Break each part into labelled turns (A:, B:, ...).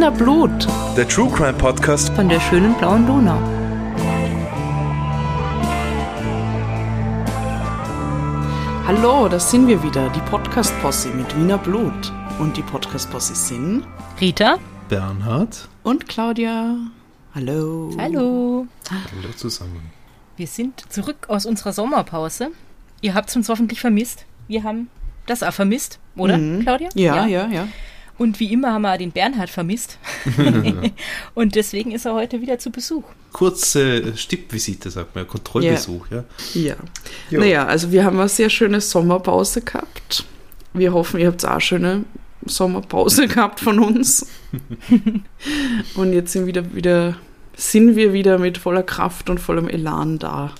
A: Wiener Blut
B: Der True Crime Podcast.
A: von der schönen blauen Donau. Hallo, da sind wir wieder, die Podcast-Posse mit Wiener Blut. Und die Podcast-Posse sind
C: Rita.
B: Bernhard.
A: und Claudia. Hallo.
C: Hallo.
B: Hallo zusammen.
C: Wir sind zurück aus unserer Sommerpause. Ihr habt uns hoffentlich vermisst. Wir haben das auch vermisst, oder, Claudia?
A: Mhm. Ja, ja, ja.
C: Und wie immer haben wir den Bernhard vermisst. Und deswegen ist er heute wieder zu Besuch.
B: Kurze Stippvisite, sagt man, Kontrollbesuch, ja.
A: Ja.
B: Jo.
A: Naja, also wir haben eine sehr schöne Sommerpause gehabt. Wir hoffen, ihr habt auch eine schöne Sommerpause gehabt von uns. und jetzt sind, wieder, wieder, sind wir wieder mit voller Kraft und vollem Elan da,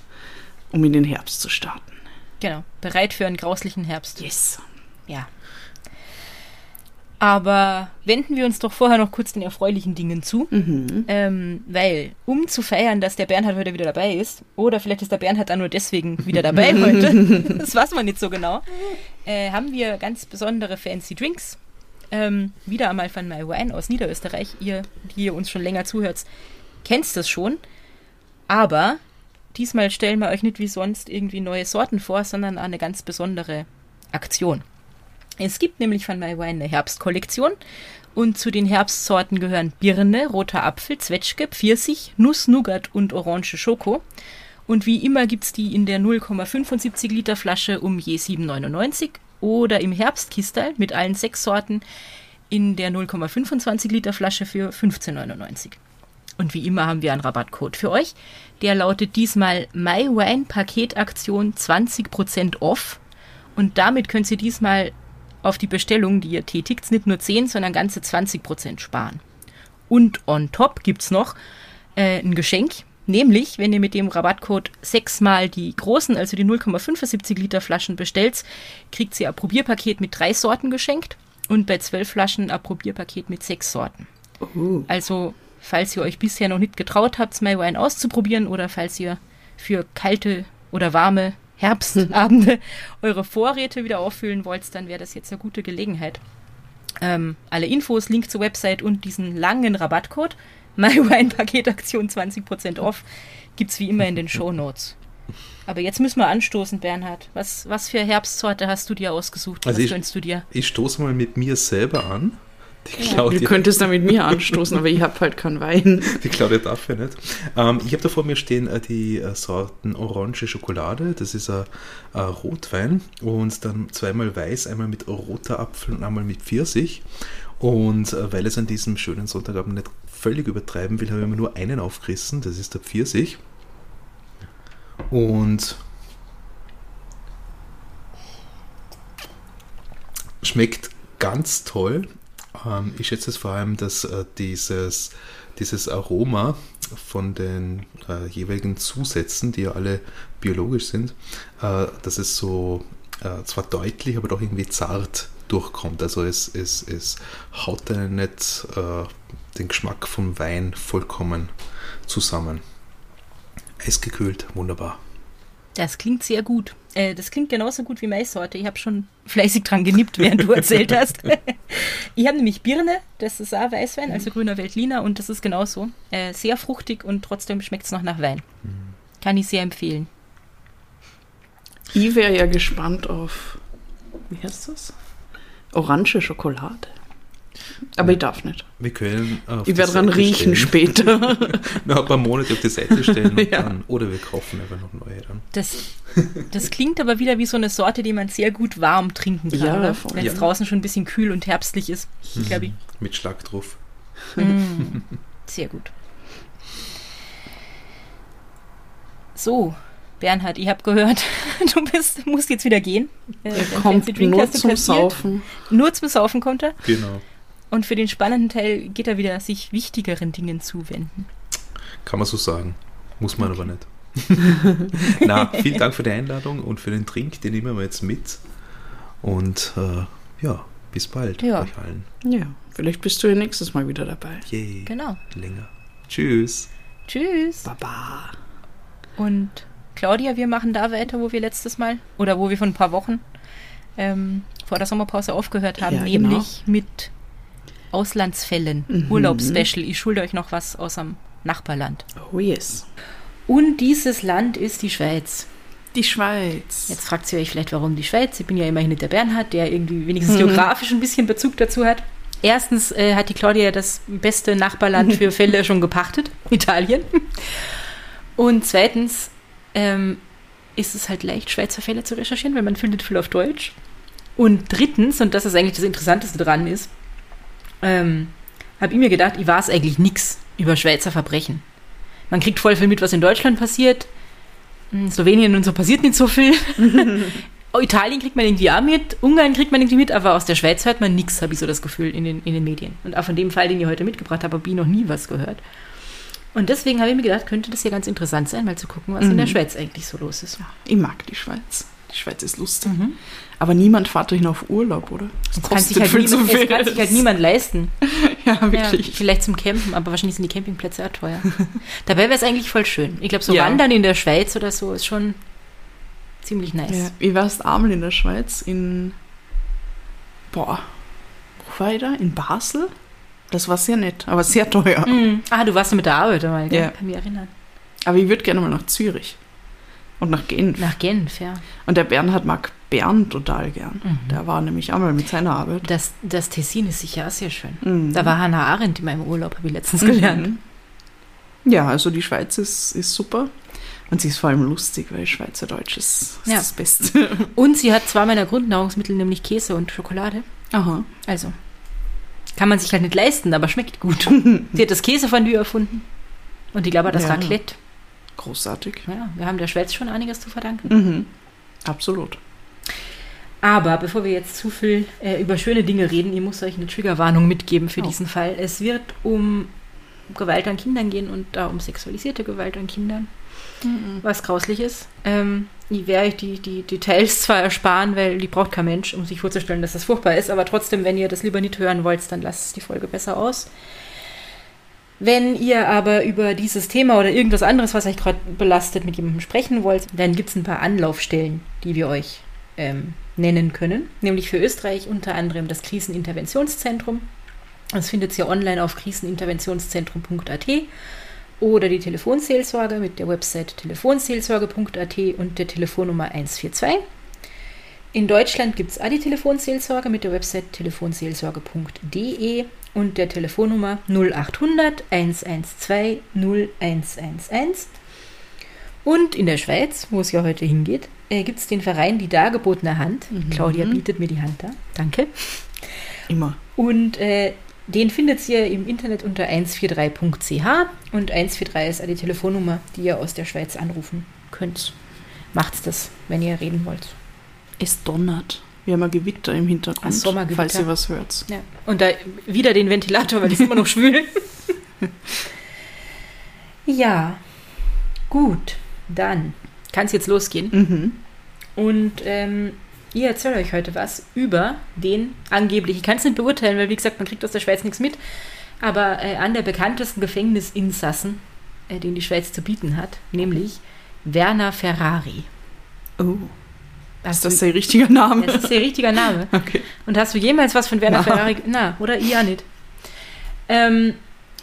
A: um in den Herbst zu starten.
C: Genau. Bereit für einen grauslichen Herbst.
A: Yes.
C: Ja. Aber wenden wir uns doch vorher noch kurz den erfreulichen Dingen zu.
A: Mhm.
C: Ähm, weil, um zu feiern, dass der Bernhard heute wieder dabei ist, oder vielleicht ist der Bernhard dann nur deswegen wieder dabei heute, das weiß man nicht so genau, äh, haben wir ganz besondere fancy Drinks. Ähm, wieder einmal von My Wine aus Niederösterreich. Ihr, die ihr uns schon länger zuhört, kennt das schon. Aber diesmal stellen wir euch nicht wie sonst irgendwie neue Sorten vor, sondern eine ganz besondere Aktion. Es gibt nämlich von My Wine eine Herbstkollektion und zu den Herbstsorten gehören Birne, roter Apfel, Zwetschge, Pfirsich, Nuss, Nougat und orange Schoko. Und wie immer gibt's die in der 0,75 Liter Flasche um je 7,99 oder im Herbstkistal mit allen sechs Sorten in der 0,25 Liter Flasche für 15,99. Und wie immer haben wir einen Rabattcode für euch. Der lautet diesmal MyWine Paketaktion 20% off. Und damit könnt ihr diesmal auf die Bestellung, die ihr tätigt, nicht nur 10, sondern ganze 20% sparen. Und on top gibt's noch äh, ein Geschenk, nämlich wenn ihr mit dem Rabattcode sechsmal die großen, also die 0,75 Liter Flaschen bestellt, kriegt ihr ein Probierpaket mit drei Sorten geschenkt und bei zwölf Flaschen ein Probierpaket mit sechs Sorten.
A: Uh.
C: Also, falls ihr euch bisher noch nicht getraut habt, My Wine auszuprobieren oder falls ihr für kalte oder warme Herbstabende eure Vorräte wieder auffüllen wollt, dann wäre das jetzt eine gute Gelegenheit. Ähm, alle Infos, Link zur Website und diesen langen Rabattcode, MyWine-Paketaktion 20% off, gibt's wie immer in den Show Notes. Aber jetzt müssen wir anstoßen, Bernhard. Was, was für Herbstsorte hast du dir ausgesucht?
B: Also
C: was
B: ich-
C: gönnst du dir?
B: Ich stoße mal mit mir selber an. Die
A: Du
B: Claudia,
A: könntest da mit mir anstoßen, aber ich habe halt keinen Wein.
B: die Claudia darf ja nicht. Ähm, ich habe da vor mir stehen äh, die äh, Sorten Orange Schokolade. Das ist ein äh, Rotwein. Und dann zweimal weiß, einmal mit roter Apfel und einmal mit Pfirsich. Und äh, weil es an diesem schönen Sonntagabend nicht völlig übertreiben will, habe ich mir nur einen aufgerissen. Das ist der Pfirsich. Und schmeckt ganz toll. Ähm, ich schätze es vor allem, dass äh, dieses, dieses Aroma von den äh, jeweiligen Zusätzen, die ja alle biologisch sind, äh, dass es so äh, zwar deutlich, aber doch irgendwie zart durchkommt. Also es, es, es haut einen nicht äh, den Geschmack vom Wein vollkommen zusammen. Eisgekühlt, wunderbar.
C: Das klingt sehr gut. Äh, das klingt genauso gut wie meine Sorte. Ich habe schon fleißig dran genippt, während du erzählt hast. ich habe nämlich Birne, das ist auch Weißwein, also grüner Veltliner, und das ist genauso. Äh, sehr fruchtig und trotzdem schmeckt es noch nach Wein. Kann ich sehr empfehlen.
A: Ich wäre ja gespannt auf, wie heißt das? Orange Schokolade. Aber ich darf nicht.
B: Wir können auf
A: Ich werde dran
B: Seite
A: riechen
B: stellen.
A: später.
B: Noch ein paar Monate auf die Seite stellen und
A: Ja.
B: dann, oder wir kaufen einfach noch neue dann.
C: Das, das klingt aber wieder wie so eine Sorte, die man sehr gut warm trinken kann,
A: Ja,
C: wenn es
A: Ja.
C: draußen schon ein bisschen kühl und herbstlich ist. Ich-
B: Mit Schlag drauf.
C: sehr gut. So, Bernhard, ich habe gehört, du bist, musst jetzt wieder gehen. Äh,
A: Er kommt nur zum. Saufen.
C: Nur zum Saufen kommt er.
B: Genau.
C: Und für den spannenden Teil geht er wieder sich wichtigeren Dingen zuwenden.
B: Kann man so sagen. Muss man aber nicht. Na, vielen Dank für die Einladung und für den Trink, den nehmen wir jetzt mit. Und äh, ja, bis bald
C: Ja.
B: euch allen.
A: Ja, vielleicht bist du ja nächstes Mal wieder dabei.
B: Yay.
C: Genau.
B: Länger. Tschüss.
C: Tschüss.
A: Baba.
C: Und Claudia, wir machen da weiter, wo wir letztes Mal oder wo wir vor ein paar Wochen ähm, vor der Sommerpause aufgehört haben,
A: Ja, genau.
C: nämlich mit Auslandsfällen.
A: Mhm.
C: Urlaubsspecial. Ich schulde euch noch was aus dem Nachbarland.
A: Oh yes.
C: Und dieses Land ist die Schweiz.
A: Die Schweiz.
C: Jetzt fragt ihr euch vielleicht, warum die Schweiz? Ich bin ja immerhin nicht der Bernhard, der irgendwie wenigstens geografisch ein bisschen Bezug dazu hat. Erstens äh, hat die Claudia das beste Nachbarland für Fälle schon gepachtet, Italien. Und zweitens ähm, ist es halt leicht, Schweizer Fälle zu recherchieren, weil man findet viel auf Deutsch. Und drittens, und das ist eigentlich das Interessanteste dran ist, ähm, habe ich mir gedacht, ich weiß eigentlich nichts über Schweizer Verbrechen. Man kriegt voll viel mit, was in Deutschland passiert. In Slowenien und so passiert nicht so viel. Italien kriegt man irgendwie auch mit, Ungarn kriegt man irgendwie mit, aber aus der Schweiz hört man nichts, habe ich so das Gefühl, in den, in den Medien. Und auch von dem Fall, den ich heute mitgebracht habe, habe ich noch nie was gehört. Und deswegen habe ich mir gedacht, könnte das ja ganz interessant sein, mal zu gucken, was in der Schweiz eigentlich so los ist.
A: Ja, ich mag die Schweiz. Die Schweiz ist lustig.
C: Mhm.
A: Aber niemand fährt dahin auf Urlaub, oder? Das
C: Es kann, sich halt niemand, es kann sich halt niemand leisten.
A: Ja,
C: Ja,
A: wirklich.
C: vielleicht zum Campen, aber wahrscheinlich sind die Campingplätze auch teuer. Dabei wäre es eigentlich voll schön. Ich glaube, so
A: Ja.
C: Wandern in der Schweiz oder so ist schon ziemlich nice.
A: Ja, ich war erst einmal in der Schweiz, in. Boah, wo war ich da? In Basel? Das war sehr nett, aber sehr teuer.
C: Mhm. Ah, du warst mit der Arbeit einmal, gell?
A: Ja.
C: Kann mich erinnern.
A: Aber ich würde gerne mal nach Zürich. Und nach Genf.
C: Nach Genf, ja.
A: Und der Bernhard mag Bern total gern.
C: Mhm.
A: Der war nämlich einmal mit seiner Arbeit.
C: Das, das Tessin ist sicher auch sehr schön.
A: Mhm.
C: Da war Hannah Arendt in meinem Urlaub, habe ich letztens gelernt.
A: Mhm. Ja, also die Schweiz ist, ist super. Und sie ist vor allem lustig, weil Schweizerdeutsch ist, ist
C: Ja.
A: das Beste.
C: Und sie hat zwei meiner Grundnahrungsmittel, nämlich Käse und Schokolade.
A: Aha.
C: Also, kann man sich halt nicht leisten, aber schmeckt gut. sie hat das Käsefondue erfunden. Und ich glaube, das
A: Ja.
C: Raclette.
A: Großartig.
C: Ja, wir haben der Schweiz schon einiges zu verdanken.
A: Mhm. Absolut.
C: Aber bevor wir jetzt zu viel äh, über schöne Dinge reden, ich muss euch eine Triggerwarnung mitgeben für
A: Oh.
C: diesen Fall. Es wird um Gewalt an Kindern gehen und da um sexualisierte Gewalt an Kindern, was grauslich ist. Ähm, ich werde euch die, die Details zwar ersparen, weil die braucht kein Mensch, um sich vorzustellen, dass das furchtbar ist, aber trotzdem, wenn ihr das lieber nicht hören wollt, dann lasst die Folge besser aus. Wenn ihr aber über dieses Thema oder irgendwas anderes, was euch gerade belastet, mit jemandem sprechen wollt, dann gibt es ein paar Anlaufstellen, die wir euch ähm, nennen können. Nämlich für Österreich unter anderem das Kriseninterventionszentrum. Das findet ihr online auf kriseninterventionszentrum.at oder die Telefonseelsorge mit der Website telefonseelsorge.at und der Telefonnummer 142. In Deutschland gibt es auch die Telefonseelsorge mit der Website telefonseelsorge.de und der Telefonnummer 0800 112 0111. Und in der Schweiz, wo es ja heute hingeht, äh, gibt es den Verein Die Dargebotene Hand. Claudia bietet mir die Hand da. Danke.
A: Immer.
C: Und äh, den findet ihr im Internet unter 143.ch und 143 ist die Telefonnummer, die ihr aus der Schweiz anrufen könnt. Macht's das, wenn ihr reden wollt.
A: Es donnert. Wir haben ein Gewitter im Hintergrund,
C: Ein Sommergewitter.
A: falls ihr was hört.
C: Ja. Und da wieder den Ventilator, weil die ist immer noch schwül. ja, gut, dann kann es jetzt losgehen.
A: Mhm.
C: Und ähm, ich erzähle euch heute was über den angeblich, ich kann es nicht beurteilen, weil wie gesagt, man kriegt aus der Schweiz nichts mit, aber äh, an der bekanntesten Gefängnisinsassen, äh, den die Schweiz zu bieten hat, nämlich Werner Ferrari.
A: Oh.
C: Hast
A: Ist das der richtige Name?
C: das ist der richtige Name.
A: Okay.
C: Und hast du jemals was von Werner
A: Na.
C: Ferrari? Na, oder auch nicht. Ähm,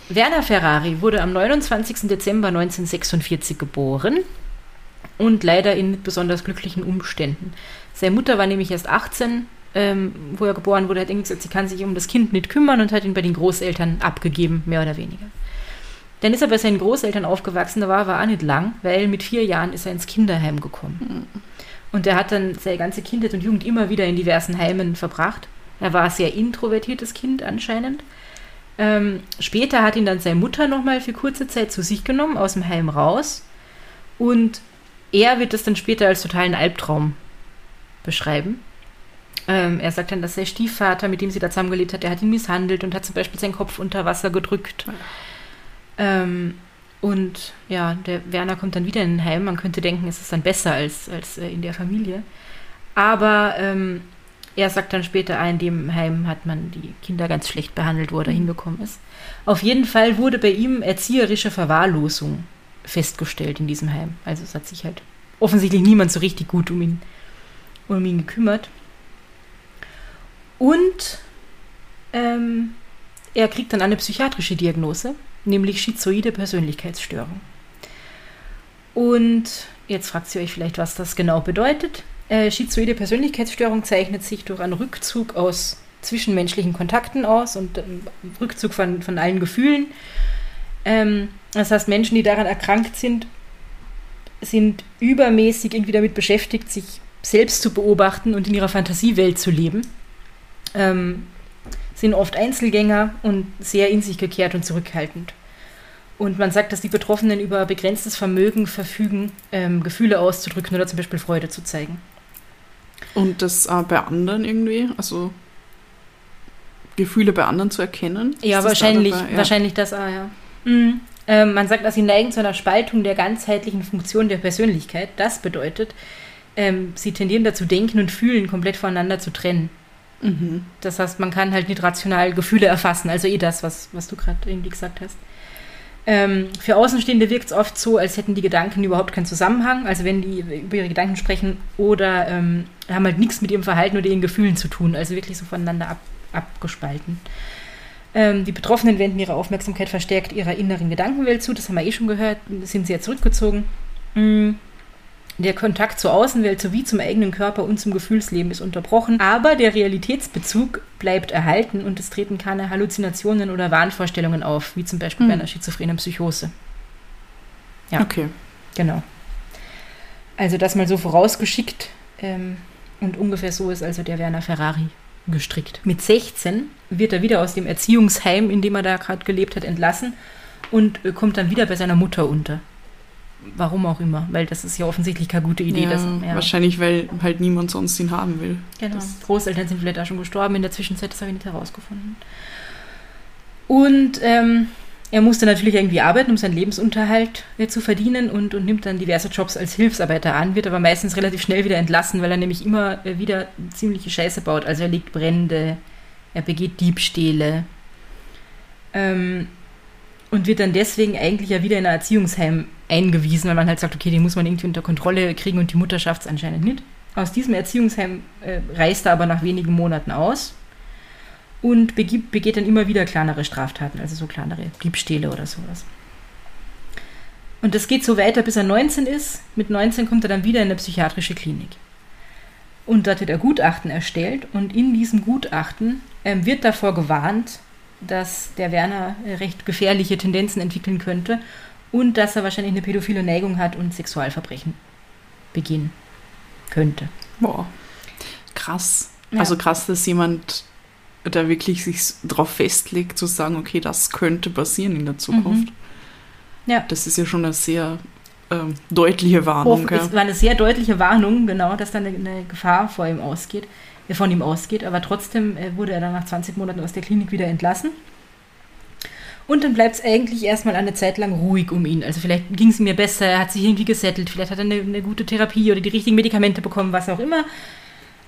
C: Werner Ferrari wurde am 29. Dezember 1946 geboren und leider in nicht besonders glücklichen Umständen. Seine Mutter war nämlich erst 18, ähm, wo er geboren wurde, hat irgendwie gesagt, sie kann sich um das Kind nicht kümmern und hat ihn bei den Großeltern abgegeben, mehr oder weniger. Dann ist er bei seinen Großeltern aufgewachsen, da war er auch nicht lang, weil mit vier Jahren ist er ins Kinderheim gekommen. Und er hat dann seine ganze Kindheit und Jugend immer wieder in diversen Heimen verbracht. Er war ein sehr introvertiertes Kind anscheinend. Ähm, später hat ihn dann seine Mutter nochmal für kurze Zeit zu sich genommen, aus dem Heim raus. Und er wird das dann später als totalen Albtraum beschreiben. Ähm, er sagt dann, dass sein Stiefvater, mit dem sie da zusammengelebt hat, der hat ihn misshandelt und hat zum Beispiel seinen Kopf unter Wasser gedrückt. Ähm, und ja, der Werner kommt dann wieder in ein Heim. Man könnte denken, es ist dann besser als, als äh, in der Familie. Aber ähm, er sagt dann später, ah, in dem Heim hat man die Kinder ganz schlecht behandelt, wo er da hingekommen ist. Auf jeden Fall wurde bei ihm erzieherische Verwahrlosung festgestellt in diesem Heim. Also es hat sich halt offensichtlich niemand so richtig gut um ihn, um ihn gekümmert. Und ähm, er kriegt dann eine psychiatrische Diagnose, nämlich schizoide Persönlichkeitsstörung. Und jetzt fragt ihr euch vielleicht, was das genau bedeutet. Äh, schizoide Persönlichkeitsstörung zeichnet sich durch einen Rückzug aus zwischenmenschlichen Kontakten aus und ähm, Rückzug von, von allen Gefühlen. Ähm, das heißt, Menschen, die daran erkrankt sind, sind übermäßig irgendwie damit beschäftigt, sich selbst zu beobachten und in ihrer Fantasiewelt zu leben. Ähm, sind oft Einzelgänger und sehr in sich gekehrt und zurückhaltend. Und man sagt, dass die Betroffenen über begrenztes Vermögen verfügen, ähm, Gefühle auszudrücken oder zum Beispiel Freude zu zeigen.
A: Und das äh, bei anderen irgendwie? Also Gefühle bei anderen zu erkennen?
C: Ja, wahrscheinlich, da ja. wahrscheinlich das auch, ja. Mhm. Ähm, man sagt, dass sie neigen zu einer Spaltung der ganzheitlichen Funktion der Persönlichkeit. Das bedeutet, ähm, sie tendieren dazu, denken und fühlen komplett voneinander zu trennen. Mhm. Das heißt, man kann halt nicht rational Gefühle erfassen, also eh das, was, was du gerade irgendwie gesagt hast. Ähm, für Außenstehende wirkt es oft so, als hätten die Gedanken überhaupt keinen Zusammenhang. Also wenn die über ihre Gedanken sprechen oder ähm, haben halt nichts mit ihrem Verhalten oder ihren Gefühlen zu tun. Also wirklich so voneinander ab, abgespalten. Ähm, die Betroffenen wenden ihre Aufmerksamkeit verstärkt ihrer inneren Gedankenwelt zu. Das haben wir eh schon gehört. Sind sehr zurückgezogen. Mhm. Der Kontakt zur Außenwelt sowie zum eigenen Körper und zum Gefühlsleben ist unterbrochen, aber der Realitätsbezug bleibt erhalten und es treten keine Halluzinationen oder Wahnvorstellungen auf, wie zum Beispiel mhm. bei einer schizophrenen Psychose.
A: Ja. Okay.
C: Genau. Also das mal so vorausgeschickt ähm, und ungefähr so ist also der Werner Ferrari gestrickt. Mit 16 wird er wieder aus dem Erziehungsheim, in dem er da gerade gelebt hat, entlassen und äh, kommt dann wieder bei seiner Mutter unter. Warum auch immer, weil das ist ja offensichtlich keine gute Idee.
A: Ja,
C: dass,
A: ja. Wahrscheinlich, weil halt niemand sonst ihn haben will.
C: Genau. Das Großeltern sind vielleicht auch schon gestorben in der Zwischenzeit, das habe ich nicht herausgefunden. Und ähm, er musste natürlich irgendwie arbeiten, um seinen Lebensunterhalt äh, zu verdienen und, und nimmt dann diverse Jobs als Hilfsarbeiter an, wird aber meistens relativ schnell wieder entlassen, weil er nämlich immer äh, wieder ziemliche Scheiße baut. Also er legt Brände, er begeht Diebstähle. Ähm, und wird dann deswegen eigentlich ja wieder in ein Erziehungsheim eingewiesen, weil man halt sagt, okay, den muss man irgendwie unter Kontrolle kriegen und die Mutter schafft es anscheinend nicht. Aus diesem Erziehungsheim äh, reist er aber nach wenigen Monaten aus und begibt, begeht dann immer wieder kleinere Straftaten, also so kleinere Diebstähle oder sowas. Und das geht so weiter, bis er 19 ist. Mit 19 kommt er dann wieder in eine psychiatrische Klinik. Und dort wird er Gutachten erstellt und in diesem Gutachten ähm, wird davor gewarnt, dass der Werner äh, recht gefährliche Tendenzen entwickeln könnte und dass er wahrscheinlich eine pädophile Neigung hat und Sexualverbrechen begehen könnte.
A: Boah, krass. Ja. Also krass, dass jemand da wirklich sich darauf festlegt, zu sagen, okay, das könnte passieren in der Zukunft. Mhm. Ja. Das ist ja schon eine sehr ähm, deutliche Warnung.
C: Es war eine sehr deutliche Warnung, genau, dass da eine, eine Gefahr vor ihm ausgeht von ihm ausgeht. Aber trotzdem äh, wurde er dann nach 20 Monaten aus der Klinik wieder entlassen. Und dann bleibt es eigentlich erstmal eine Zeit lang ruhig um ihn. Also vielleicht ging es ihm besser, er hat sich irgendwie gesettelt, vielleicht hat er eine, eine, gute Therapie oder die richtigen Medikamente bekommen, was auch immer.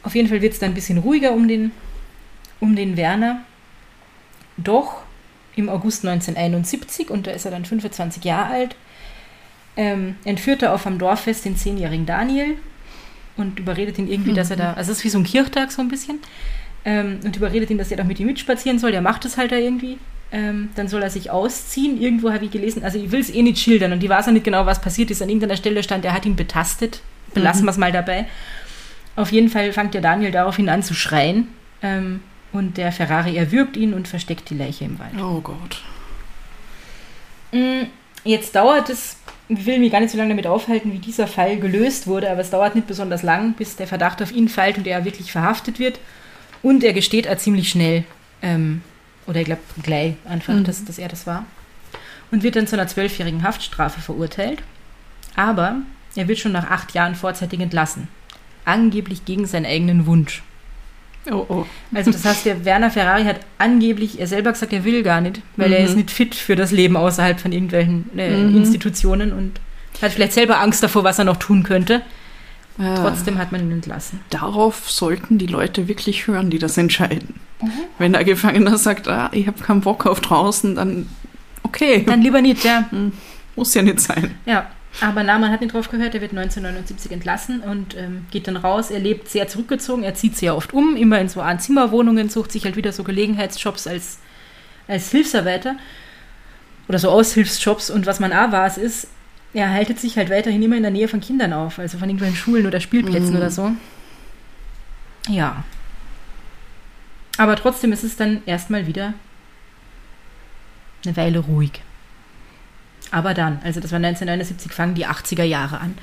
C: Auf jeden Fall wird es dann ein bisschen ruhiger um den, um den Werner. Doch im August 1971, und da ist er dann 25 Jahre alt, ähm, entführt er auf am Dorffest den zehnjährigen Daniel und überredet ihn irgendwie, mhm. dass er da, also es ist wie so ein Kirchtag so ein bisschen, ähm, und überredet ihn, dass er doch mit ihm mitspazieren soll. Der macht es halt da irgendwie. Ähm, dann soll er sich ausziehen. Irgendwo habe ich gelesen, also ich will es eh nicht schildern und ich weiß auch nicht genau, was passiert ist. An irgendeiner Stelle stand, er hat ihn betastet. Belassen mhm. wir es mal dabei. Auf jeden Fall fängt der Daniel daraufhin an zu schreien. Ähm, und der Ferrari erwürgt ihn und versteckt die Leiche im Wald.
A: Oh Gott.
C: Mm, jetzt dauert es ich will mich gar nicht so lange damit aufhalten, wie dieser Fall gelöst wurde, aber es dauert nicht besonders lang, bis der Verdacht auf ihn fällt und er wirklich verhaftet wird. Und er gesteht er ziemlich schnell, ähm, oder ich glaube gleich einfach, mhm. dass, dass er das war. Und wird dann zu einer zwölfjährigen Haftstrafe verurteilt. Aber er wird schon nach acht Jahren vorzeitig entlassen. Angeblich gegen seinen eigenen Wunsch. Oh, oh. Also das heißt, der Werner Ferrari hat angeblich, er selber gesagt, er will gar nicht, weil mhm. er ist nicht fit für das Leben außerhalb von irgendwelchen äh, mhm. Institutionen und hat vielleicht selber Angst davor, was er noch tun könnte. Ja. Trotzdem hat man ihn entlassen.
A: Darauf sollten die Leute wirklich hören, die das entscheiden. Mhm. Wenn der Gefangener sagt, ah, ich habe keinen Bock auf draußen, dann okay.
C: Dann lieber nicht, ja. Hm.
A: Muss ja nicht sein.
C: Ja. Aber Nahmann hat nicht drauf gehört, er wird 1979 entlassen und ähm, geht dann raus. Er lebt sehr zurückgezogen, er zieht sehr oft um, immer in so Zimmerwohnungen, sucht sich halt wieder so Gelegenheitsjobs als, als Hilfsarbeiter oder so Aushilfsjobs. Und was man auch weiß, ist, er haltet sich halt weiterhin immer in der Nähe von Kindern auf, also von irgendwelchen Schulen oder Spielplätzen
A: Mhm.
C: oder so. Ja. Aber trotzdem ist es dann erstmal wieder eine Weile ruhig. Aber dann, also das war 1979, fangen die 80er Jahre an.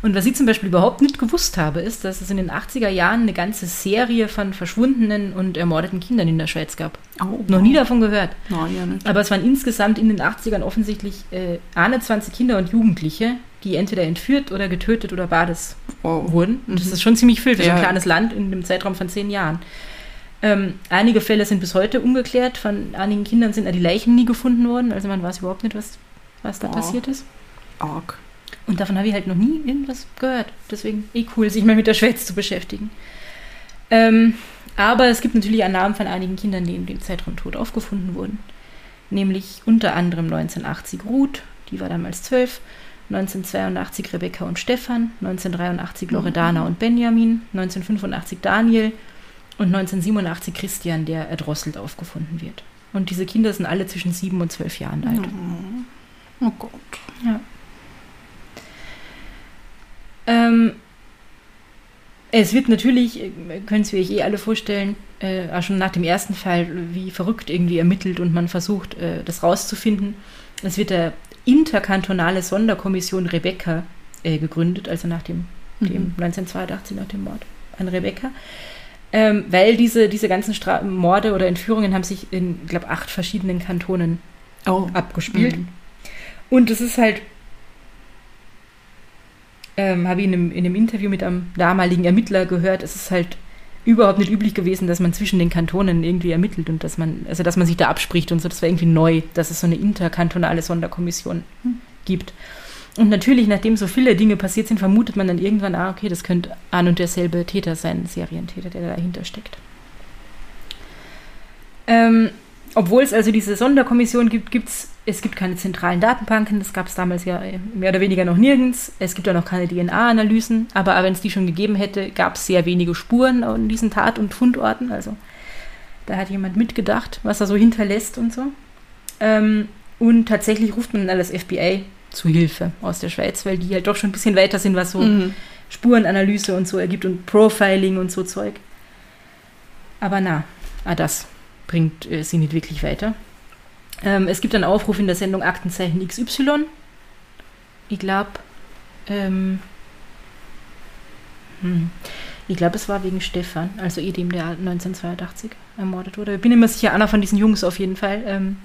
C: Und was ich zum Beispiel überhaupt nicht gewusst habe, ist, dass es in den 80er Jahren eine ganze Serie von verschwundenen und ermordeten Kindern in der Schweiz gab.
A: Oh,
C: Noch nie davon gehört.
A: Nein, ja nicht.
C: Aber es waren insgesamt in den 80ern offensichtlich äh, 21 Kinder und Jugendliche, die entweder entführt oder getötet oder beides
A: Wow.
C: wurden. Und das
A: Mhm.
C: ist schon ziemlich viel für so ein
A: Ja.
C: kleines Land in einem Zeitraum von zehn Jahren. Ähm, einige Fälle sind bis heute ungeklärt. Von einigen Kindern sind die Leichen nie gefunden worden. Also man weiß überhaupt nicht, was, was da
A: Oh.
C: passiert ist.
A: Arg.
C: Und davon habe ich halt noch nie irgendwas gehört. Deswegen eh cool, sich mal mit der Schweiz zu beschäftigen. Ähm, aber es gibt natürlich auch Namen von einigen Kindern, die in dem Zeitraum tot aufgefunden wurden. Nämlich unter anderem 1980 Ruth, die war damals zwölf, 1982 Rebecca und Stefan, 1983 Loredana und Benjamin, 1985 Daniel und 1987 Christian, der erdrosselt aufgefunden wird. Und diese Kinder sind alle zwischen sieben und zwölf Jahren alt.
A: Oh Gott.
C: Ähm, es wird natürlich, äh, können Sie euch eh alle vorstellen, äh, auch schon nach dem ersten Fall, wie verrückt irgendwie ermittelt und man versucht, äh, das rauszufinden. Es wird der interkantonale Sonderkommission Rebecca äh, gegründet, also nach dem, dem
A: Mhm.
C: 1982, nach dem Mord an Rebecca. Ähm, weil diese, diese ganzen Stra Morde oder Entführungen haben sich in, ich glaube, acht verschiedenen Kantonen
A: Oh.
C: abgespielt.
A: Mhm.
C: Und es ist halt, ähm, habe ich in einem, in einem Interview mit einem damaligen Ermittler gehört, es ist halt überhaupt nicht üblich gewesen, dass man zwischen den Kantonen irgendwie ermittelt und dass man, also dass man sich da abspricht und so. Das war irgendwie neu, dass es so eine interkantonale Sonderkommission
A: Hm.
C: gibt. Und natürlich, nachdem so viele Dinge passiert sind, vermutet man dann irgendwann, ah, okay, das könnte ein und derselbe Täter sein, Serientäter, der dahinter steckt. Ähm, obwohl es also diese Sonderkommission gibt, gibt's, es gibt keine zentralen Datenbanken, das gab es damals ja äh, mehr oder weniger noch nirgends. Es gibt auch noch keine DNA-Analysen, aber wenn es die schon gegeben hätte, gab es sehr wenige Spuren an diesen Tat- und Fundorten. Also da hat jemand mitgedacht, was er so hinterlässt und so. Ähm, und tatsächlich ruft man dann das FBI zu Hilfe aus der Schweiz, weil die halt doch schon ein bisschen weiter sind, was so
A: Mhm.
C: Spurenanalyse und so ergibt und Profiling und so Zeug. Aber na, ah, das bringt äh, sie nicht wirklich weiter. Ähm, es gibt einen Aufruf in der Sendung Aktenzeichen XY. Ich glaube, ähm, hm, ich glaube, es war wegen Stefan, also eh dem, der 1982 ermordet wurde. Ich bin immer sicher, einer von diesen Jungs auf jeden Fall. Ähm,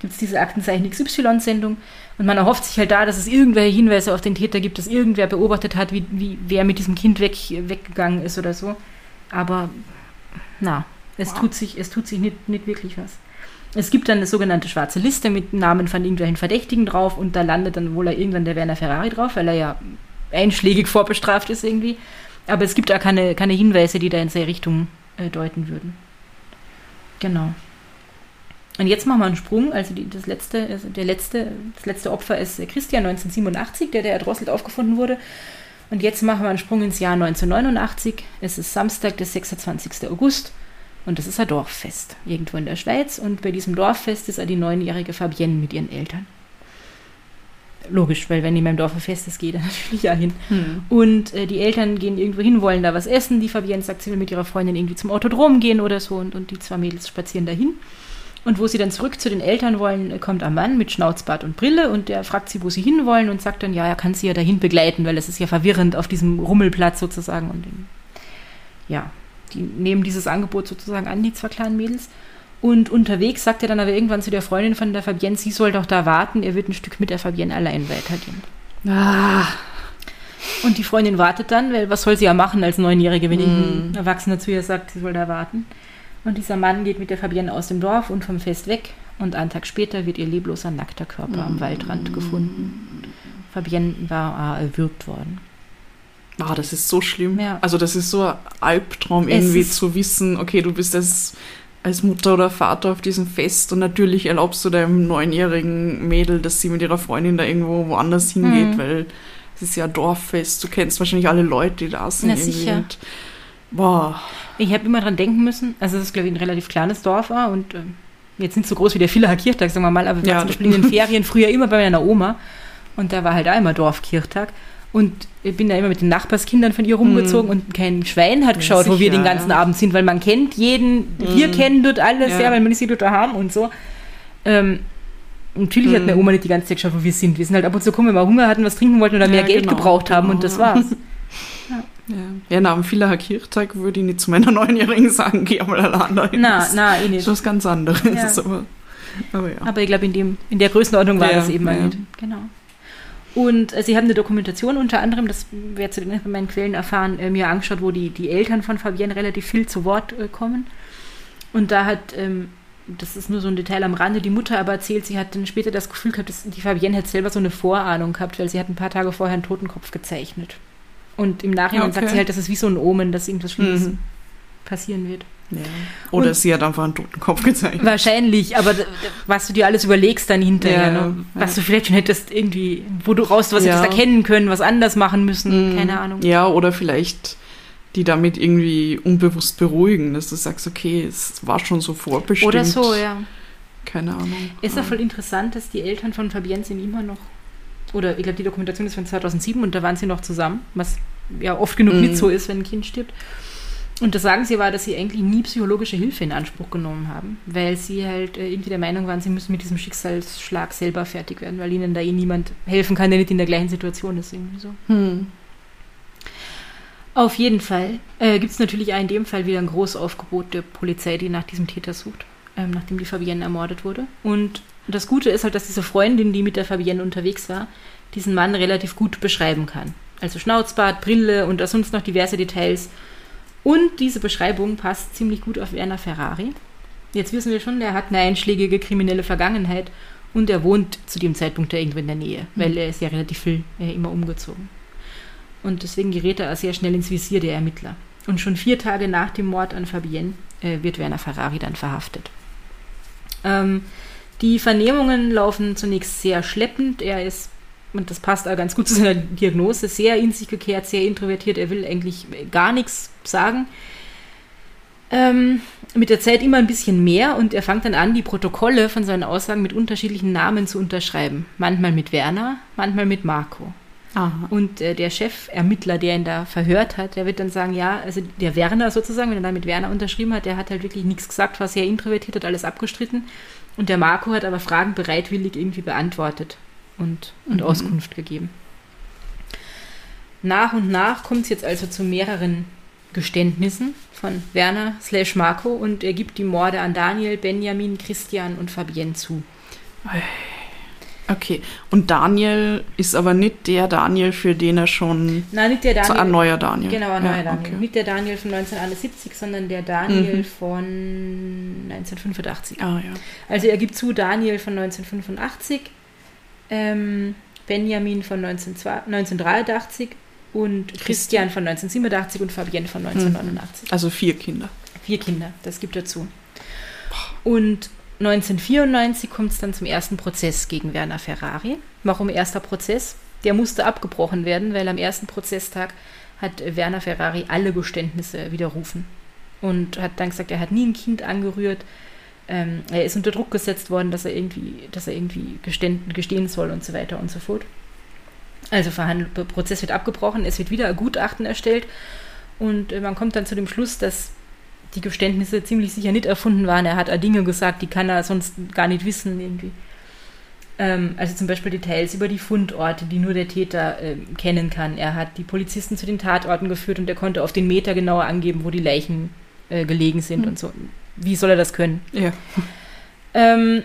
C: gibt es diese Aktenzeichen XY-Sendung und man erhofft sich halt da, dass es irgendwelche Hinweise auf den Täter gibt, dass irgendwer beobachtet hat, wie, wie wer mit diesem Kind weg, weggegangen ist oder so. Aber na, es
A: Wow.
C: tut sich, es tut sich nicht, nicht wirklich was. Es gibt dann eine sogenannte schwarze Liste mit Namen von irgendwelchen Verdächtigen drauf und da landet dann wohl irgendwann der Werner Ferrari drauf, weil er ja einschlägig vorbestraft ist irgendwie. Aber es gibt da keine, keine Hinweise, die da in seine Richtung äh, deuten würden. Genau. Und jetzt machen wir einen Sprung. Also die, das letzte, also der letzte, das letzte Opfer ist äh, Christian 1987, der der erdrosselt aufgefunden wurde. Und jetzt machen wir einen Sprung ins Jahr 1989. Es ist Samstag, der 26. August. Und das ist ein Dorffest irgendwo in der Schweiz. Und bei diesem Dorffest ist auch die neunjährige Fabienne mit ihren Eltern. Logisch, weil wenn in meinem Dorf ein Fest ist, geht er natürlich auch hin.
A: Hm.
C: Und äh, die Eltern gehen irgendwo hin, wollen da was essen. Die Fabienne sagt, sie will mit ihrer Freundin irgendwie zum Autodrom gehen oder so. Und, und die zwei Mädels spazieren dahin. Und wo sie dann zurück zu den Eltern wollen, kommt ein Mann mit Schnauzbart und Brille und der fragt sie, wo sie hinwollen und sagt dann, ja, er kann sie ja dahin begleiten, weil es ist ja verwirrend auf diesem Rummelplatz sozusagen. Und ja, die nehmen dieses Angebot sozusagen an, die zwei kleinen Mädels. Und unterwegs sagt er dann aber irgendwann zu der Freundin von der Fabienne, sie soll doch da warten, er wird ein Stück mit der Fabienne allein weitergehen.
A: Ah,
C: Und die Freundin wartet dann, weil was soll sie ja machen als Neunjährige, wenn
A: Mm.
C: irgendein Erwachsener zu ihr sagt, sie soll da warten. Und dieser Mann geht mit der Fabienne aus dem Dorf und vom Fest weg. Und einen Tag später wird ihr lebloser, nackter Körper am Waldrand gefunden. Fabienne war äh, erwürgt worden.
A: Ah, das ist so schlimm.
C: Ja.
A: Also das ist so ein Albtraum, irgendwie zu wissen, okay, du bist als, als Mutter oder Vater auf diesem Fest und natürlich erlaubst du deinem neunjährigen Mädel, dass sie mit ihrer Freundin da irgendwo woanders hingeht,
C: Mhm.
A: weil es ist ja ein Dorffest. Du kennst wahrscheinlich alle Leute, die da sind.
C: Na, sicher.
A: Und, boah.
C: Ich habe immer dran denken müssen, also es ist, glaube ich, ein relativ kleines Dorf war und ähm, jetzt nicht so groß wie der Villacher Kirchtag, sagen wir mal, aber wir
A: Ja.
C: waren zum Beispiel in den Ferien früher immer bei meiner Oma und da war halt auch immer Dorfkirchtag. Und ich bin da immer mit den Nachbarskindern von ihr rumgezogen und kein Schwein hat geschaut, wo wir den ganzen
A: ja.
C: Abend sind, weil man kennt jeden, wir kennen dort alles, ja.
A: Ja.
C: weil man ist sie dort haben und so. Ähm, natürlich hat meine Oma nicht die ganze Zeit geschaut, wo wir sind. Wir sind halt ab und zu gekommen, wenn wir Hunger hatten, was trinken wollten oder
A: Ja,
C: mehr Geld
A: genau,
C: gebraucht haben und
A: genau,
C: das
A: ja.
C: war's.
A: Ja, ja nach dem Villacher Kirchtag würde ich nicht zu meiner Neunjährigen sagen, geh mal alleine hin.
C: Na,
A: Das
C: na, eh
A: ist
C: nicht.
A: was ganz anderes.
C: Ja.
A: Aber, aber ja.
C: Aber ich glaube, in, dem, in der Größenordnung war
A: Ja,
C: das eben
A: ja.
C: nicht. Genau. Und äh, sie haben eine Dokumentation unter anderem, das werdet ihr bei meinen Quellen erfahren, äh, mir angeschaut, wo die, die Eltern von Fabienne relativ viel zu Wort äh, kommen. Und da hat, ähm, das ist nur so ein Detail am Rande, die Mutter aber erzählt, sie hat dann später das Gefühl gehabt, dass die Fabienne hätte selber so eine Vorahnung gehabt, weil sie hat ein paar Tage vorher einen Totenkopf gezeichnet. Und im Nachhinein
A: Okay.
C: sagt sie halt, das ist wie so ein Omen, dass irgendwas Schlimmes
A: Mhm.
C: passieren wird.
A: Ja. Oder
C: Und-
A: sie hat einfach einen toten Kopf gezeigt.
C: Wahrscheinlich, aber was du dir alles überlegst dann hinterher,
A: Ja,
C: ne? was
A: ja.
C: du vielleicht schon hättest irgendwie, wo du raus, was
A: Ja.
C: hättest erkennen können, was anders machen müssen,
A: Mhm.
C: keine Ahnung.
A: Ja, oder vielleicht die damit irgendwie unbewusst beruhigen, dass du sagst, okay, es war schon so vorbestimmt.
C: Oder so, ja.
A: Keine Ahnung.
C: Ist
A: ja.
C: voll interessant, dass die Eltern von Fabienne sind immer noch, oder ich glaube, die Dokumentation ist von 2007 und da waren sie noch zusammen, was ja oft genug
A: Mhm.
C: nicht so ist, wenn ein Kind stirbt. Und das sagen sie war, dass sie eigentlich nie psychologische Hilfe in Anspruch genommen haben, weil sie halt äh, irgendwie der Meinung waren, sie müssen mit diesem Schicksalsschlag selber fertig werden, weil ihnen da eh niemand helfen kann, der nicht in der gleichen Situation ist, irgendwie so.
A: Hm.
C: Auf jeden Fall äh, gibt es natürlich auch in dem Fall wieder ein Großaufgebot der Polizei, die nach diesem Täter sucht, ähm, nachdem die Fabienne ermordet wurde. Und das Gute ist halt, dass diese Freundin, die mit der Fabienne unterwegs war, diesen Mann relativ gut beschreiben kann. Also Schnauzbart, Brille und sonst noch diverse Details. Und diese Beschreibung passt ziemlich gut auf Werner Ferrari. Jetzt wissen wir schon, er hat eine einschlägige kriminelle Vergangenheit und er wohnt zu dem Zeitpunkt da irgendwo in der Nähe, weil er ist ja relativ viel äh, immer umgezogen. Und deswegen gerät er sehr schnell ins Visier der Ermittler. Und schon vier Tage nach dem Mord an Fabienne äh, wird Werner Ferrari dann verhaftet. Ähm, die Vernehmungen laufen zunächst sehr schleppend. Er ist, und das passt auch ganz gut zu seiner Diagnose, sehr in sich gekehrt, sehr introvertiert. Er will eigentlich gar nichts sagen. Ähm, mit der Zeit immer ein bisschen mehr und er fängt dann an, die Protokolle von seinen Aussagen mit unterschiedlichen Namen zu unterschreiben. Manchmal mit Werner, manchmal mit Marco.
A: Aha.
C: Und äh, der Chefermittler, der ihn da verhört hat, der wird dann sagen, ja, also der Werner sozusagen, wenn er da mit Werner unterschrieben hat, der hat halt wirklich nichts gesagt, war sehr introvertiert, hat alles abgestritten. Und der Marco hat aber Fragen bereitwillig irgendwie beantwortet und, und
A: Mhm.
C: Auskunft gegeben. Nach und nach kommt es jetzt also zu mehreren Geständnissen von Werner slash Marco und er gibt die Morde an Daniel, Benjamin, Christian und Fabienne zu.
A: Okay. Und Daniel ist aber nicht der Daniel, für den er schon.
C: Nein, nicht der Daniel.
A: ein neuer Daniel.
C: Genau, ein neuer
A: ja,
C: Daniel.
A: Okay.
C: Nicht der Daniel von 1971, sondern der Daniel
A: Mhm.
C: von 1985.
A: Ah, ja.
C: Also er gibt zu Daniel von 1985, ähm, Benjamin von 19, 1983 und Christian von 1987 und Fabienne von 1989.
A: Also vier Kinder.
C: Vier Kinder, das gibt er zu. Und 1994 kommt es dann zum ersten Prozess gegen Werner Ferrari. Warum erster Prozess? Der musste abgebrochen werden, weil am ersten Prozesstag hat Werner Ferrari alle Geständnisse widerrufen. Und hat dann gesagt, er hat nie ein Kind angerührt. Ähm, er ist unter Druck gesetzt worden, dass er irgendwie, dass er irgendwie gestehen, gestehen soll und so weiter und so fort. Also Verhandl der Prozess wird abgebrochen, es wird wieder ein Gutachten erstellt und äh, man kommt dann zu dem Schluss, dass die Geständnisse ziemlich sicher nicht erfunden waren. Er hat auch Dinge gesagt, die kann er sonst gar nicht wissen irgendwie. Ähm, also zum Beispiel Details über die Fundorte, die nur der Täter ähm, kennen kann. Er hat die Polizisten zu den Tatorten geführt und er konnte auf den Meter genauer angeben, wo die Leichen äh, gelegen sind
A: Mhm.
C: und so. Wie soll er das können?
A: Ja.
C: Ähm,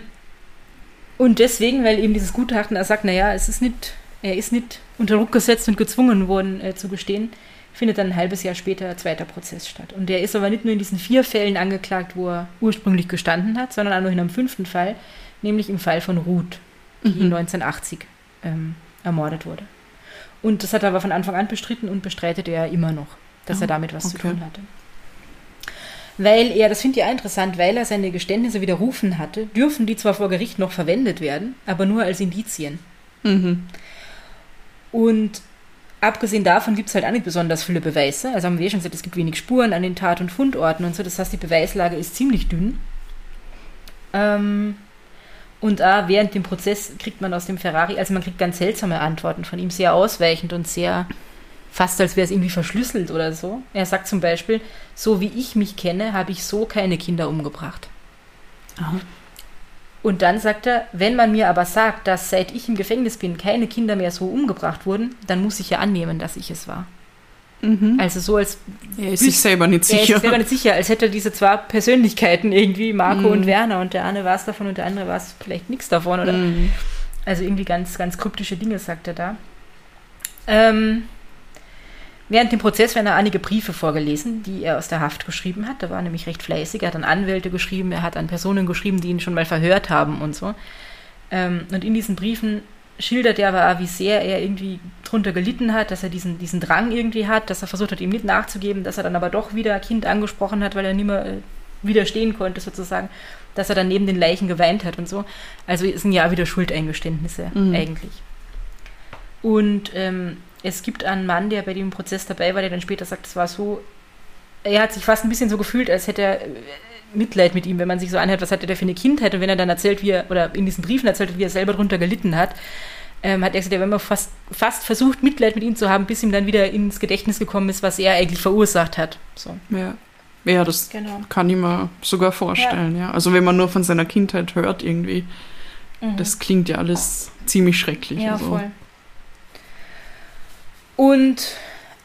C: und deswegen, weil eben dieses Gutachten er sagt, naja, es ist nicht, er ist nicht unter Druck gesetzt und gezwungen worden äh, zu gestehen, findet dann ein halbes Jahr später ein zweiter Prozess statt. Und der ist aber nicht nur in diesen vier Fällen angeklagt, wo er ursprünglich gestanden hat, sondern auch noch in einem fünften Fall, nämlich im Fall von Ruth, die
A: Mhm.
C: 1980 ähm, ermordet wurde. Und das hat er aber von Anfang an bestritten und bestreitet er immer noch, dass
A: Oh,
C: er damit was zu
A: okay.
C: tun hatte. Weil er, das finde ich auch interessant, weil er seine Geständnisse widerrufen hatte, dürfen die zwar vor Gericht noch verwendet werden, aber nur als Indizien.
A: Mhm.
C: Und abgesehen davon gibt es halt auch nicht besonders viele Beweise. Also haben wir eh schon gesagt, es gibt wenig Spuren an den Tat- und Fundorten und so. Das heißt, die Beweislage ist ziemlich dünn. Ähm, und auch während dem Prozess kriegt man aus dem Ferrari, also man kriegt ganz seltsame Antworten von ihm, sehr ausweichend und sehr fast als wäre es irgendwie verschlüsselt oder so. Er sagt zum Beispiel, so wie ich mich kenne, habe ich so keine Kinder umgebracht.
A: Aha.
C: Und dann sagt er, wenn man mir aber sagt, dass seit ich im Gefängnis bin keine Kinder mehr so umgebracht wurden, dann muss ich ja annehmen, dass ich es war.
A: Mhm.
C: Also so als
A: Er ist sich selber nicht
C: er ist
A: sicher.
C: sich selber nicht sicher, als hätte er diese zwei Persönlichkeiten irgendwie, Marco
A: Mhm.
C: und Werner, und der eine war es davon und der andere war es vielleicht nichts davon, oder?
A: Mhm.
C: Also irgendwie ganz, ganz kryptische Dinge sagt er da. Ähm, während dem Prozess werden er einige Briefe vorgelesen, die er aus der Haft geschrieben hat. Da war er nämlich recht fleißig. Er hat an Anwälte geschrieben, er hat an Personen geschrieben, die ihn schon mal verhört haben und so. Ähm, und in diesen Briefen schildert er aber auch, wie sehr er irgendwie drunter gelitten hat, dass er diesen, diesen Drang irgendwie hat, dass er versucht hat, ihm nicht nachzugeben, dass er dann aber doch wieder Kind angesprochen hat, weil er nicht mehr äh, widerstehen konnte sozusagen, dass er dann neben den Leichen geweint hat und so. Also es sind ja wieder Schuldeingeständnisse
A: Mhm.
C: eigentlich. Und ähm, es gibt einen Mann, der bei dem Prozess dabei war, der dann später sagt, es war so, er hat sich fast ein bisschen so gefühlt, als hätte er äh, Mitleid mit ihm, wenn man sich so anhört, was hatte der für eine Kindheit und wenn er dann erzählt, wie er, oder in diesen Briefen erzählt, wie er selber darunter gelitten hat, ähm, hat er gesagt, er hat immer fast, fast versucht, Mitleid mit ihm zu haben, bis ihm dann wieder ins Gedächtnis gekommen ist, was er eigentlich verursacht hat. So.
A: Ja. ja, das
C: Genau.
A: kann ich mir sogar vorstellen, ja. Also wenn man nur von seiner Kindheit hört irgendwie, das klingt ja alles ziemlich schrecklich.
C: Mhm. Ja,
A: also.
C: voll. Und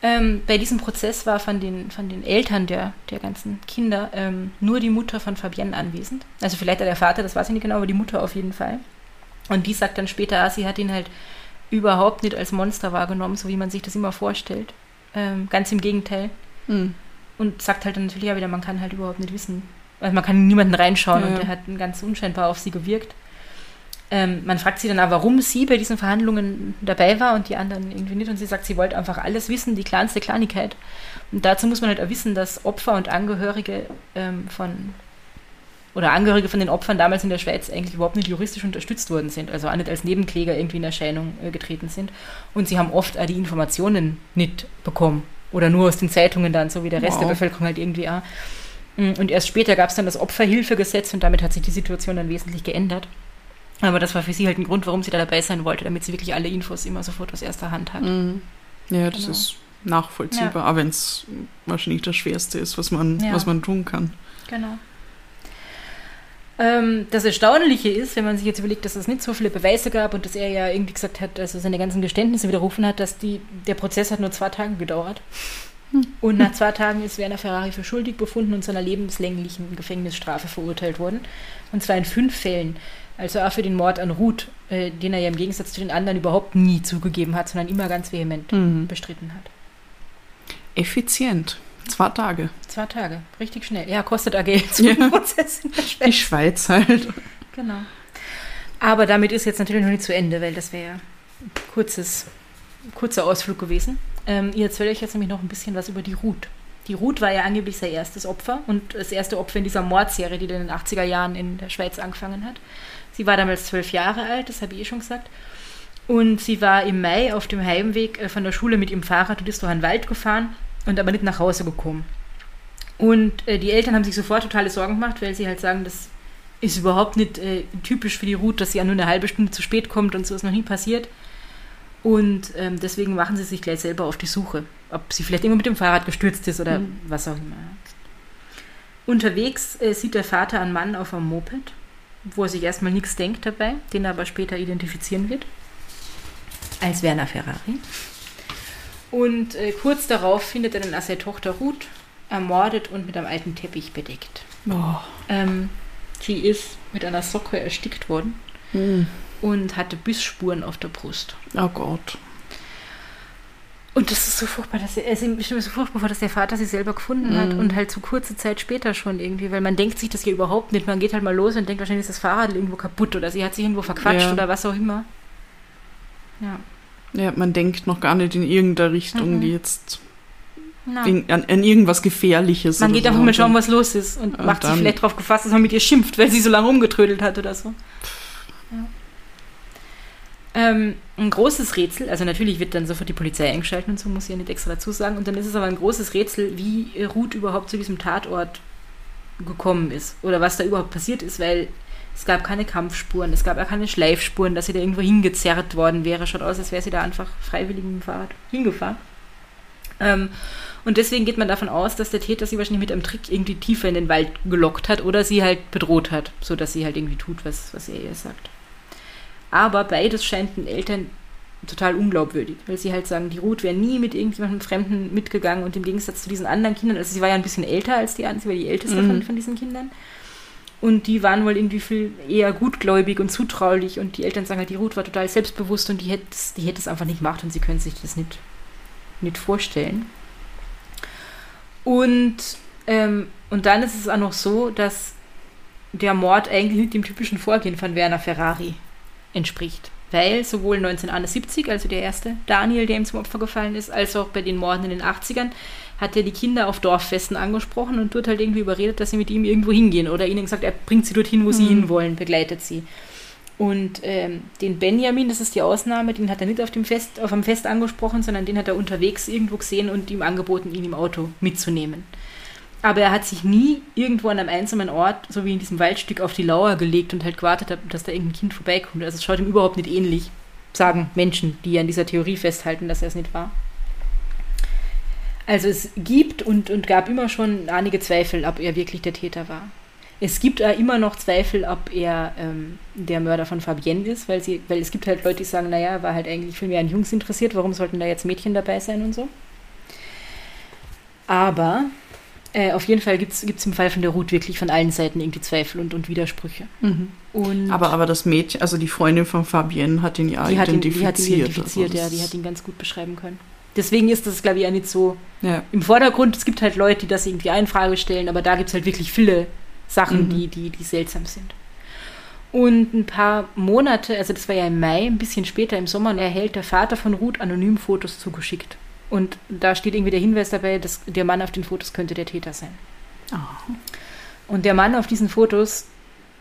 C: ähm, bei diesem Prozess war von den, von den Eltern der, der ganzen Kinder ähm, nur die Mutter von Fabienne anwesend. Also vielleicht der Vater, das weiß ich nicht genau, aber die Mutter auf jeden Fall. Und die sagt dann später, ah, sie hat ihn halt überhaupt nicht als Monster wahrgenommen, so wie man sich das immer vorstellt. Ähm, ganz im Gegenteil.
A: Mhm.
C: Und sagt halt dann natürlich auch wieder, man kann halt überhaupt nicht wissen. Also man kann niemanden reinschauen
A: Ja,
C: und der hat ganz unscheinbar auf sie gewirkt. Ähm, man fragt sie dann auch, warum sie bei diesen Verhandlungen dabei war und die anderen irgendwie nicht. Und sie sagt, sie wollte einfach alles wissen, die kleinste Kleinigkeit. Und dazu muss man halt auch wissen, dass Opfer und Angehörige ähm, von oder Angehörige von den Opfern damals in der Schweiz eigentlich überhaupt nicht juristisch unterstützt worden sind, also auch nicht als Nebenkläger irgendwie in Erscheinung äh, getreten sind. Und sie haben oft auch die Informationen nicht bekommen oder nur aus den Zeitungen dann, so wie der Rest der
A: Wow.
C: Bevölkerung halt irgendwie auch. Mm, Und erst später gab es dann das Opferhilfegesetz und damit hat sich die Situation dann wesentlich geändert. Aber das war für sie halt ein Grund, warum sie da dabei sein wollte, damit sie wirklich alle Infos immer sofort aus erster Hand hat.
A: Mhm. Ja, das
C: Genau.
A: ist nachvollziehbar, auch wenn es wahrscheinlich das Schwerste ist, was man,
C: Ja.
A: was man tun kann.
C: Genau. Ähm, das Erstaunliche ist, wenn man sich jetzt überlegt, dass es nicht so viele Beweise gab und dass er ja irgendwie gesagt hat, also seine ganzen Geständnisse widerrufen hat, dass die, der Prozess hat nur zwei Tage gedauert. Und nach zwei Tagen ist Werner Ferrari für schuldig befunden und zu einer lebenslänglichen Gefängnisstrafe verurteilt worden. Und zwar in fünf Fällen. Also auch für den Mord an Ruth, äh, den er ja im Gegensatz zu den anderen überhaupt nie zugegeben hat, sondern immer ganz vehement
A: Mhm.
C: bestritten hat.
A: Effizient. Zwei Tage.
C: Zwei Tage, richtig schnell. Ja, kostet auch Geld, so
A: Ja.
C: Prozess in der Schweiz.
A: Die Schweiz halt.
C: Genau. Aber damit ist jetzt natürlich noch nicht zu Ende, weil das wäre ja ein kurzes, kurzer Ausflug gewesen. Ähm, ich erzähle euch jetzt nämlich noch ein bisschen was über die Ruth. Die Ruth war ja angeblich sein erstes Opfer und das erste Opfer in dieser Mordserie, die dann in den 80er Jahren in der Schweiz angefangen hat. Sie war damals zwölf Jahre alt, das habe ich eh schon gesagt. Und sie war im Mai auf dem Heimweg äh, von der Schule mit ihrem Fahrrad und ist durch einen Wald gefahren und aber nicht nach Hause gekommen. Und äh, die Eltern haben sich sofort totale Sorgen gemacht, weil sie halt sagen, das ist überhaupt nicht äh, typisch für die Ruth, dass sie ja nur eine halbe Stunde zu spät kommt und so ist noch nie passiert. Und ähm, deswegen machen sie sich gleich selber auf die Suche, ob sie vielleicht irgendwo mit dem Fahrrad gestürzt ist oder
A: Mhm.
C: was auch immer. Unterwegs äh, sieht der Vater einen Mann auf einem Moped, wo er sich erstmal nichts denkt dabei, den er aber später identifizieren wird, als Werner Ferrari. Und äh, kurz darauf findet er dann seine Tochter Ruth ermordet und mit einem alten Teppich bedeckt.
A: Oh.
C: Ähm, sie ist mit einer Socke erstickt worden
A: Mhm.
C: und hatte Bissspuren auf der Brust.
A: oh Gott.
C: Und das ist so furchtbar, dass er, es ist so furchtbar, dass der Vater sie selber gefunden hat
A: Mhm.
C: und halt so kurze Zeit später schon irgendwie, weil man denkt sich das ja überhaupt nicht. Man geht halt mal los und denkt, wahrscheinlich ist das Fahrrad irgendwo kaputt oder sie hat sich irgendwo verquatscht
A: Ja.
C: oder was auch immer. Ja.
A: Ja, man denkt noch gar nicht in irgendeine Richtung,
C: Mhm.
A: die jetzt in, an, an irgendwas Gefährliches
C: Man geht
A: so.
C: einfach mal schauen, was los ist und
A: Und
C: macht sich vielleicht darauf gefasst, dass man mit ihr schimpft, weil sie so lange rumgetrödelt hat oder so. Ja. Ähm, ein großes Rätsel, also natürlich wird dann sofort die Polizei eingeschaltet und so, muss ich ja nicht extra dazu sagen. Und dann ist es aber ein großes Rätsel, wie Ruth überhaupt zu diesem Tatort gekommen ist oder was da überhaupt passiert ist, weil Es gab keine Kampfspuren, es gab auch keine Schleifspuren, dass sie da irgendwo hingezerrt worden wäre. Schaut aus, als wäre sie da einfach freiwillig mit dem Fahrrad hingefahren. Ähm, und deswegen geht man davon aus, dass der Täter sie wahrscheinlich mit einem Trick irgendwie tiefer in den Wald gelockt hat oder sie halt bedroht hat, sodass sie halt irgendwie tut, was, was er ihr sagt. Aber beides scheint den Eltern total unglaubwürdig, weil sie halt sagen, die Ruth wäre nie mit irgendjemandem Fremden mitgegangen und im Gegensatz zu diesen anderen Kindern, also sie war ja ein bisschen älter als die anderen, sie war die älteste mhm. von, von diesen Kindern. Und die waren wohl irgendwie viel eher gutgläubig und zutraulich und die Eltern sagen halt, die Ruth war total selbstbewusst und die hätte es die hätte es einfach nicht gemacht und sie können sich das nicht, nicht vorstellen. Und, ähm, und dann ist es auch noch so, dass der Mord eigentlich nicht dem typischen Vorgehen von Werner Ferrari entspricht. Weil sowohl 1971, also der erste Daniel, der ihm zum Opfer gefallen ist, als auch bei den Morden in den 80ern, hat er die Kinder auf Dorffesten angesprochen und dort halt irgendwie überredet, dass sie mit ihm irgendwo hingehen oder ihnen gesagt, er bringt sie dorthin, wo sie mhm. hinwollen, begleitet sie. Und ähm, den Benjamin, das ist die Ausnahme, den hat er nicht auf dem Fest, auf einem Fest angesprochen, sondern den hat er unterwegs irgendwo gesehen und ihm angeboten, ihn im Auto mitzunehmen. Aber er hat sich nie irgendwo an einem einsamen Ort, so wie in diesem Waldstück, auf die Lauer gelegt und halt gewartet, dass da irgendein Kind vorbeikommt. Also es schaut ihm überhaupt nicht ähnlich, sagen Menschen, die an dieser Theorie festhalten, dass er es nicht war. Also es gibt und, und gab immer schon einige Zweifel, ob er wirklich der Täter war. Es gibt äh, immer noch Zweifel, ob er ähm, der Mörder von Fabienne ist, weil, sie, weil es gibt halt Leute, die sagen, naja, er war halt eigentlich viel mehr an Jungs interessiert, warum sollten da jetzt Mädchen dabei sein und so. Aber äh, auf jeden Fall gibt es im Fall von der Ruth wirklich von allen Seiten irgendwie Zweifel und, und Widersprüche.
A: Mhm. Und aber, aber das Mädchen, also die Freundin von Fabienne hat ihn ja
C: die
A: identifiziert.
C: Hat ihn, die hat ihn identifiziert, also ja, die hat ihn ganz gut beschreiben können. Deswegen ist das, glaube ich, ja nicht so ja. im Vordergrund. Es gibt halt Leute, die das irgendwie in Frage stellen, aber da gibt es halt wirklich viele Sachen, mhm. die, die, die seltsam sind. Und ein paar Monate, also das war ja im Mai, ein bisschen später im Sommer, erhält der Vater von Ruth anonym Fotos zugeschickt. Und da steht irgendwie der Hinweis dabei, dass der Mann auf den Fotos könnte der Täter sein. Oh. Und der Mann auf diesen Fotos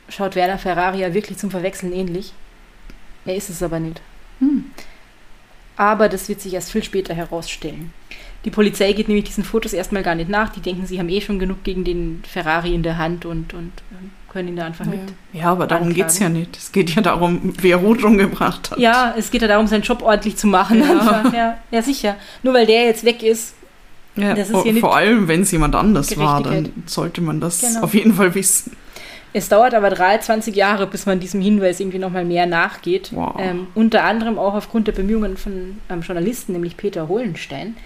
C: schaut Werner Ferrari ja wirklich zum Verwechseln ähnlich. Er ist es aber nicht. Hm. Aber das wird sich erst viel später herausstellen. Die Polizei geht nämlich diesen Fotos erstmal gar nicht nach. Die denken, sie haben eh schon genug gegen den Ferrari in der Hand und, und können ihn da einfach
A: ja.
C: mit.
A: Ja, aber darum geht es ja nicht. Es geht ja darum, wer Ruth umgebracht hat.
C: Ja, es geht ja darum, seinen Job ordentlich zu machen. Ja, ja, ja sicher. Nur weil der jetzt weg ist.
A: Ja, das ist vor, vor allem, wenn es jemand anders war, dann sollte man das genau. auf jeden Fall wissen.
C: Es dauert aber 23 Jahre, bis man diesem Hinweis irgendwie nochmal mehr nachgeht. Wow. Ähm, unter anderem auch aufgrund der Bemühungen von einem Journalisten, nämlich Peter Hohlenstein.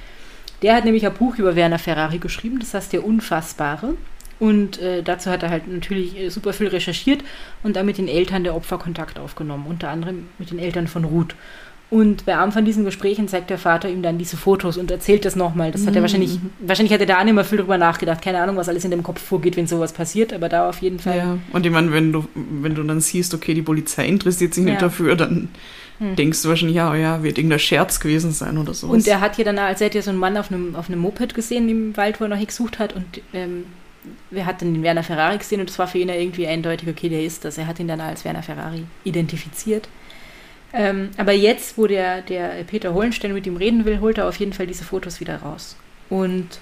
C: Der hat nämlich ein Buch über Werner Ferrari geschrieben, das heißt Der Unfassbare. Und äh, dazu hat er halt natürlich äh, super viel recherchiert und dann mit den Eltern der Opfer Kontakt aufgenommen, unter anderem mit den Eltern von Ruth. Und bei einem von diesen Gesprächen zeigt der Vater ihm dann diese Fotos und erzählt das nochmal. Das hat er wahrscheinlich, mhm. wahrscheinlich hat er da nicht mehr viel drüber nachgedacht. Keine Ahnung, was alles in dem Kopf vorgeht, wenn sowas passiert, aber da auf jeden Fall.
A: Ja, und ich meine, wenn du, wenn du dann siehst, okay, die Polizei interessiert sich ja. nicht dafür, dann hm. denkst du wahrscheinlich, ja, ja, wird irgendein Scherz gewesen sein oder so.
C: Und er hat ja dann, als er hat ja so einen Mann auf einem, auf einem Moped gesehen im Wald, wo er noch gesucht hat und ähm, er hat dann den Werner Ferrari gesehen und das war für ihn ja irgendwie eindeutig, okay, der ist das. Er hat ihn dann als Werner Ferrari identifiziert. Ähm, aber jetzt, wo der, der Peter Hohlenstein mit ihm reden will, holt er auf jeden Fall diese Fotos wieder raus. Und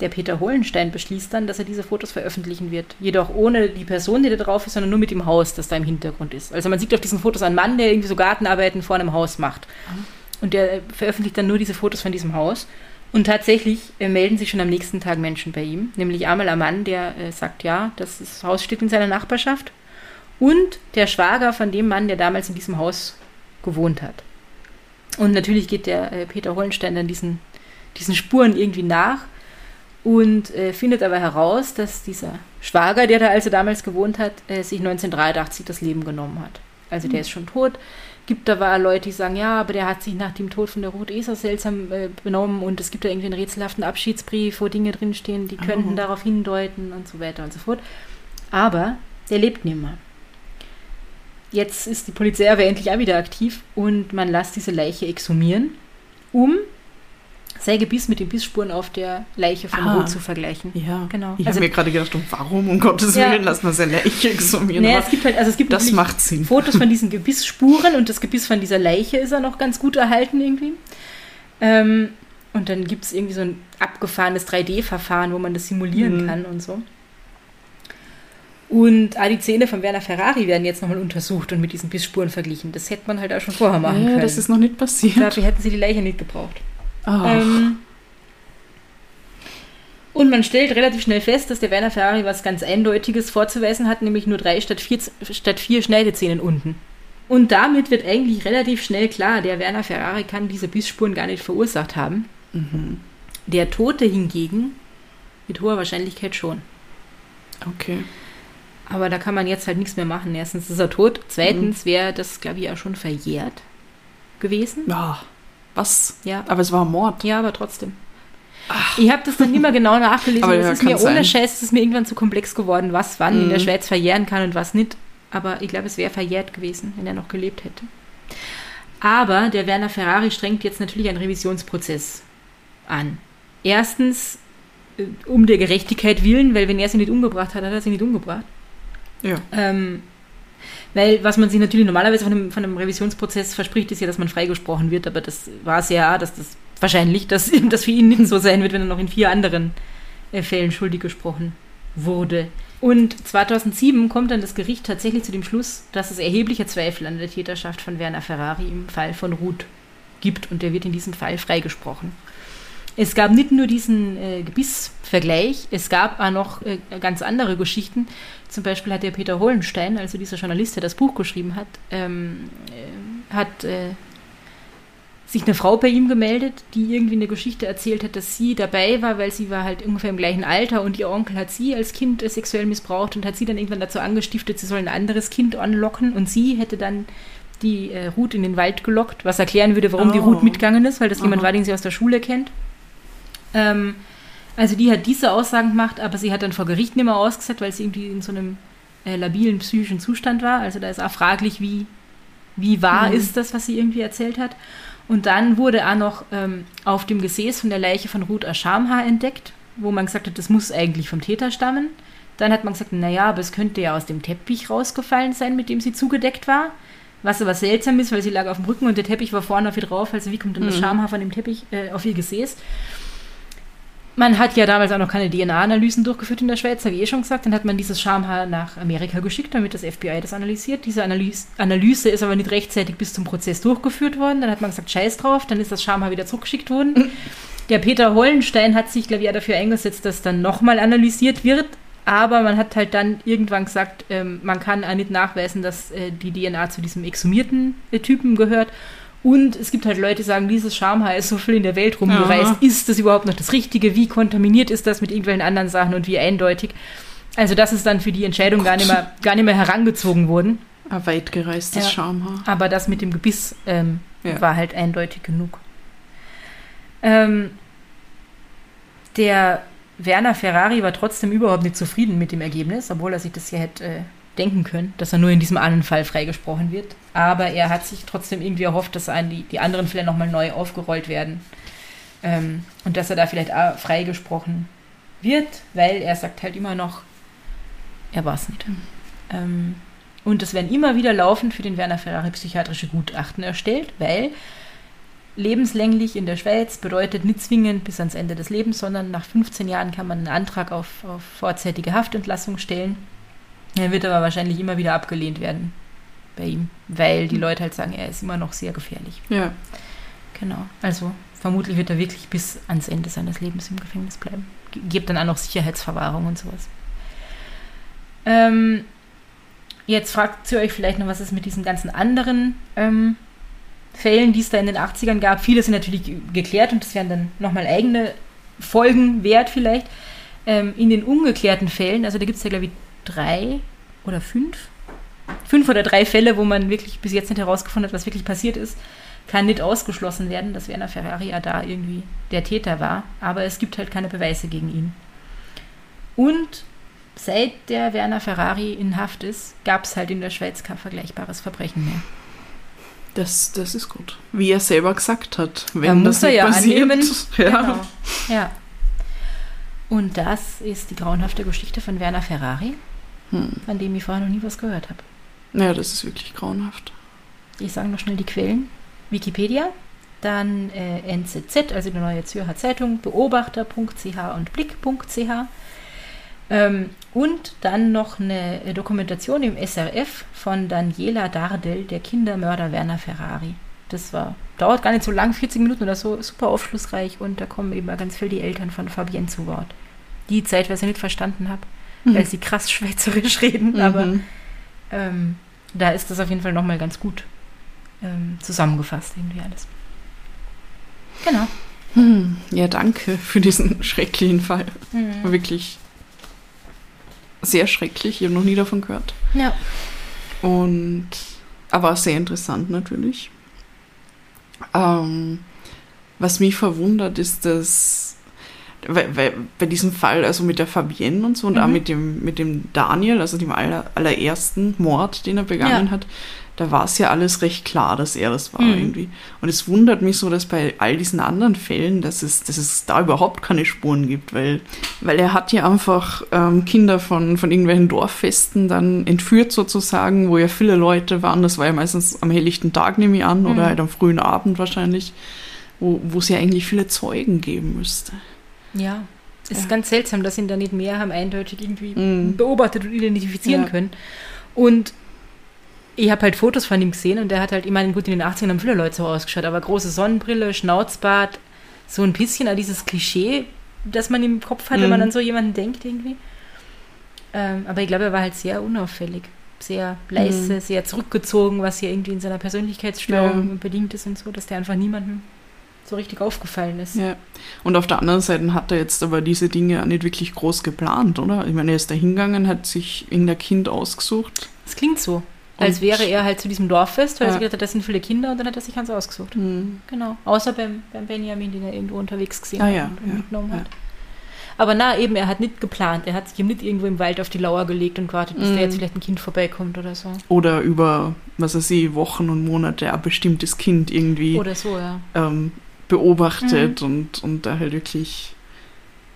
C: der Peter Hohlenstein beschließt dann, dass er diese Fotos veröffentlichen wird. Jedoch ohne die Person, die da drauf ist, sondern nur mit dem Haus, das da im Hintergrund ist. Also man sieht auf diesen Fotos einen Mann, der irgendwie so Gartenarbeiten vor einem Haus macht. Und der veröffentlicht dann nur diese Fotos von diesem Haus. Und tatsächlich äh, melden sich schon am nächsten Tag Menschen bei ihm. Nämlich einmal ein Mann, der äh, sagt, ja, das, das Haus steht in seiner Nachbarschaft und der Schwager von dem Mann, der damals in diesem Haus gewohnt hat. Und natürlich geht der äh, Peter Hollenstein dann diesen, diesen Spuren irgendwie nach und äh, findet aber heraus, dass dieser Schwager, der da also damals gewohnt hat, äh, sich 1983 das Leben genommen hat. Also der mhm. ist schon tot. Gibt aber Leute, die sagen, ja, aber der hat sich nach dem Tod von der Ruth Eser seltsam äh, benommen und es gibt da irgendwie einen rätselhaften Abschiedsbrief, wo Dinge drinstehen, die könnten oh. darauf hindeuten und so weiter und so fort. Aber der lebt nicht mehr jetzt ist die Polizei aber endlich auch wieder aktiv und man lässt diese Leiche exhumieren, um sein Gebiss mit den Bissspuren auf der Leiche von ah, zu vergleichen.
A: Ja, genau. Ich also, habe mir gerade gedacht, warum um Gottes Willen ja, lassen wir seine Leiche exhumieren?
C: Naja, es gibt halt, also es gibt
A: das macht Sinn.
C: Fotos von diesen Gebissspuren und das Gebiss von dieser Leiche ist ja noch ganz gut erhalten irgendwie. Ähm, und dann gibt es irgendwie so ein abgefahrenes 3D-Verfahren, wo man das simulieren mhm. kann und so. Und auch die Zähne von Werner Ferrari werden jetzt nochmal untersucht und mit diesen Bissspuren verglichen. Das hätte man halt auch schon vorher machen
A: Ja,
C: können.
A: das ist noch nicht passiert.
C: Dafür hätten sie die Leiche nicht gebraucht.
A: Ach,
C: Ähm, und man stellt relativ schnell fest, dass der Werner Ferrari was ganz Eindeutiges vorzuweisen hat, nämlich nur drei statt vier, statt vier Schneidezähnen unten. Und damit wird eigentlich relativ schnell klar, der Werner Ferrari kann diese Bissspuren gar nicht verursacht haben.
A: mhm.
C: Der Tote hingegen mit hoher Wahrscheinlichkeit schon.
A: okay.
C: Aber da kann man jetzt halt nichts mehr machen. Erstens ist er tot. Zweitens wäre das, glaube ich, auch schon verjährt gewesen.
A: Ja, was?
C: Ja.
A: Aber es war ein Mord.
C: Ja, aber trotzdem. Ich habe das dann nicht mehr genau nachgelesen.
A: Aber
C: aber
A: ja,
C: es ist mir
A: kann
C: ohne
A: sein.
C: Scheiß, es ist mir irgendwann zu komplex geworden, was wann in der
A: Mhm.
C: Schweiz verjähren kann und was nicht. Aber ich glaube, es wäre verjährt gewesen, wenn er noch gelebt hätte. Aber der Werner Ferrari strengt jetzt natürlich einen Revisionsprozess an. Erstens äh, um der Gerechtigkeit willen, weil wenn er sie nicht umgebracht hat, hat er sie nicht umgebracht.
A: Ja.
C: Ähm, weil was man sich natürlich normalerweise von einem, von einem Revisionsprozess verspricht, ist ja, dass man freigesprochen wird, aber das war es ja, dass das wahrscheinlich, dass das für ihn nicht so sein wird, wenn er noch in vier anderen äh, Fällen schuldig gesprochen wurde. Und 2007 kommt dann das Gericht tatsächlich zu dem Schluss, dass es erhebliche Zweifel an der Täterschaft von Werner Ferrari im Fall von Ruth gibt und der wird in diesem Fall freigesprochen. Es gab nicht nur diesen äh, Gebissvergleich, es gab auch noch äh, ganz andere Geschichten. Zum Beispiel hat der Peter Hollenstein, also dieser Journalist, der das Buch geschrieben hat, ähm, äh, hat äh, sich eine Frau bei ihm gemeldet, die irgendwie eine Geschichte erzählt hat, dass sie dabei war, weil sie war halt ungefähr im gleichen Alter und ihr Onkel hat sie als Kind äh, sexuell missbraucht und hat sie dann irgendwann dazu angestiftet, sie soll ein anderes Kind anlocken und sie hätte dann die äh, Ruth in den Wald gelockt, was erklären würde, warum die
A: Oh.
C: Ruth mitgegangen ist, weil das jemand
A: Aha.
C: war, den sie aus der Schule kennt. Ähm, also die hat diese Aussagen gemacht, aber sie hat dann vor Gericht nicht mehr ausgesetzt, weil sie irgendwie in so einem äh, labilen psychischen Zustand war. Also da ist auch fraglich, wie, wie wahr
A: Mhm.
C: ist das, was sie irgendwie erzählt hat. Und dann wurde auch noch ähm, auf dem Gesäß von der Leiche von Ruth ein Schamhaar entdeckt, wo man gesagt hat, das muss eigentlich vom Täter stammen. Dann hat man gesagt, naja, aber es könnte ja aus dem Teppich rausgefallen sein, mit dem sie zugedeckt war. Was aber seltsam ist, weil sie lag auf dem Rücken und der Teppich war vorne auf ihr drauf. Also wie kommt denn das
A: Mhm.
C: Schamhaar von dem Teppich äh, auf ihr Gesäß? Man hat ja damals auch noch keine DNA-Analysen durchgeführt in der Schweiz, habe ich eh schon gesagt. Dann hat man dieses Schamhaar nach Amerika geschickt, damit das FBI das analysiert. Diese Analyse, Analyse ist aber nicht rechtzeitig bis zum Prozess durchgeführt worden. Dann hat man gesagt, scheiß drauf, dann ist das Schamhaar wieder zurückgeschickt worden. Der Peter Hollenstein hat sich, glaube ich, dafür eingesetzt, dass dann nochmal analysiert wird. Aber man hat halt dann irgendwann gesagt, ähm, man kann auch nicht nachweisen, dass äh, die DNA zu diesem exhumierten äh, Typen gehört. Und es gibt halt Leute, die sagen, dieses Schamhaar ist so viel in der Welt rumgereist.
A: Aha.
C: Ist das überhaupt noch das Richtige? Wie kontaminiert ist das mit irgendwelchen anderen Sachen und wie eindeutig? Also das ist dann für die Entscheidung gar nicht, mehr, gar nicht mehr herangezogen worden.
A: Ein weit gereistes
C: Ja.
A: Schamhaar.
C: Aber das mit dem Gebiss ähm,
A: Ja.
C: war halt eindeutig genug. Ähm, der Werner Ferrari war trotzdem überhaupt nicht zufrieden mit dem Ergebnis, obwohl er sich das ja hätte äh, denken können, dass er nur in diesem einen Fall freigesprochen wird. Aber er hat sich trotzdem irgendwie erhofft, dass die, die anderen Fälle nochmal neu aufgerollt werden. Ähm, und dass er da vielleicht auch freigesprochen wird, weil er sagt halt immer noch, er war es nicht. Ähm, und es werden immer wieder laufend für den Werner Ferrari psychiatrische Gutachten erstellt, weil lebenslänglich in der Schweiz bedeutet nicht zwingend bis ans Ende des Lebens, sondern nach 15 Jahren kann man einen Antrag auf, auf vorzeitige Haftentlassung stellen. Er wird aber wahrscheinlich immer wieder abgelehnt werden bei ihm, weil die Leute halt sagen, er ist immer noch sehr gefährlich.
A: Ja.
C: Genau. Also vermutlich wird er wirklich bis ans Ende seines Lebens im Gefängnis bleiben. Ge- Gibt dann auch noch Sicherheitsverwahrung und sowas. Ähm, jetzt fragt ihr euch vielleicht noch, was ist mit diesen ganzen anderen ähm, Fällen, die es da in den 80ern gab. Viele sind natürlich ge- geklärt und das wären dann nochmal eigene Folgen wert vielleicht. Ähm, in den ungeklärten Fällen, also da gibt es ja glaube ich drei oder fünf, fünf oder drei Fälle, wo man wirklich bis jetzt nicht herausgefunden hat, was wirklich passiert ist, kann nicht ausgeschlossen werden, dass Werner Ferrari ja da irgendwie der Täter war. Aber es gibt halt keine Beweise gegen ihn. Und seit der Werner Ferrari in Haft ist, gab es halt in der Schweiz kein vergleichbares Verbrechen mehr.
A: Das, das ist gut. Wie er selber gesagt hat. Wenn
C: Da muss
A: das
C: er
A: nicht
C: ja
A: passiert,
C: annehmen.
A: Ja.
C: Genau. Ja. Und das ist die grauenhafte Geschichte von Werner Ferrari,
A: Hm.
C: von dem ich vorher noch nie was gehört habe.
A: ja, das ist wirklich grauenhaft.
C: Ich sage noch schnell die Quellen. Wikipedia, dann äh, NZZ, also die Neue Zürcher Zeitung, Beobachter.ch und Blick.ch. Ähm, und dann noch eine Dokumentation im SRF von Daniela Dardel, der Kindermörder Werner Ferrari. Das war, dauert gar nicht so lang, 40 Minuten oder so, super aufschlussreich und da kommen eben ganz viel die Eltern von Fabienne zu Wort. Die zeitweise nicht verstanden habe, mhm. weil sie krass schweizerisch reden, mhm. aber ähm, da ist das auf jeden Fall nochmal ganz gut ähm, zusammengefasst, irgendwie alles. Genau.
A: Hm, ja, danke für diesen schrecklichen Fall. Mhm. Wirklich sehr schrecklich. Ich habe noch nie davon gehört.
C: Ja.
A: Und aber sehr interessant natürlich. Ähm, was mich verwundert, ist, dass weil, weil, bei diesem Fall, also mit der Fabienne und so und mhm. auch mit dem, mit dem Daniel, also dem aller, allerersten Mord, den er begangen ja. hat, da war es ja alles recht klar, dass er das war mhm. irgendwie. Und es wundert mich so, dass bei all diesen anderen Fällen, dass es, dass es da überhaupt keine Spuren gibt, weil, weil er hat ja einfach ähm, Kinder von, von irgendwelchen Dorffesten dann entführt sozusagen, wo ja viele Leute waren. Das war ja meistens am helllichten Tag, nehme ich an, mhm. oder halt am frühen Abend wahrscheinlich, wo, wo es ja eigentlich viele Zeugen geben müsste.
C: Ja. Es ja. ist ganz seltsam, dass ihn da nicht mehr haben eindeutig irgendwie mhm. beobachtet und identifizieren ja. können. Und ich habe halt Fotos von ihm gesehen und der hat halt, ich meine, gut, in den 80ern haben viele Leute so ausgeschaut, aber große Sonnenbrille, Schnauzbart, so ein bisschen an dieses Klischee, das man im Kopf hat, mhm. wenn man mhm. an so jemanden denkt irgendwie. Ähm, aber ich glaube, er war halt sehr unauffällig, sehr leise, mhm. sehr zurückgezogen, was ja irgendwie in seiner Persönlichkeitsstörung ja. bedingt ist und so, dass der einfach niemandem so richtig aufgefallen ist.
A: Ja. Und auf der anderen Seite hat er jetzt aber diese Dinge auch nicht wirklich groß geplant, oder? Ich meine, er ist da hingegangen, hat sich irgendein Kind ausgesucht.
C: Das klingt so. Als wäre er halt zu diesem Dorffest, weil ja. er gesagt hat, das sind viele Kinder und dann hat er sich eins ausgesucht. Mhm. Genau. Außer beim, beim Benjamin, den er irgendwo unterwegs gesehen
A: ah,
C: hat
A: ja,
C: und ja, mitgenommen hat. Aber na, eben, er hat nicht geplant. Er hat sich eben nicht irgendwo im Wald auf die Lauer gelegt und gewartet, bis mhm. da jetzt vielleicht ein Kind vorbeikommt oder so.
A: Oder über, was weiß ich, Wochen und Monate ein bestimmtes Kind irgendwie
C: oder so, ja.
A: ähm, beobachtet mhm. und, und da halt wirklich,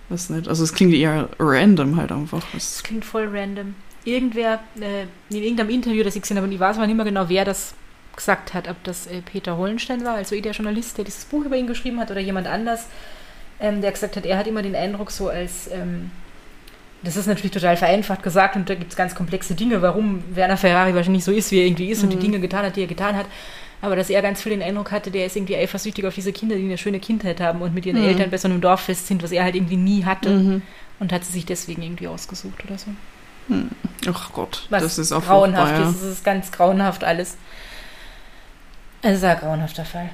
A: was nicht, also es klingt eher random halt einfach.
C: Es klingt voll random irgendwer äh, in irgendeinem Interview, das ich gesehen habe, und ich weiß aber nicht mehr genau, wer das gesagt hat, ob das äh, Peter Hollenstein war, also der Journalist, der dieses Buch über ihn geschrieben hat, oder jemand anders, ähm, der gesagt hat, er hat immer den Eindruck, so als, ähm, das ist natürlich total vereinfacht gesagt und da gibt es ganz komplexe Dinge, warum Werner Ferrari wahrscheinlich so ist, wie er irgendwie ist mhm. und die mhm. Dinge getan hat, die er getan hat. Aber dass er ganz viel den Eindruck hatte, der ist irgendwie eifersüchtig auf diese Kinder, die eine schöne Kindheit haben und mit ihren mhm. Eltern bei so einem Dorffest sind, was er halt irgendwie nie hatte. Mhm. Und hat sie sich deswegen irgendwie ausgesucht oder so.
A: Hm. Ach Gott,
C: Was das ist auch grauenhaft ist. Das ist ganz grauenhaft alles. Es ist ein grauenhafter Fall.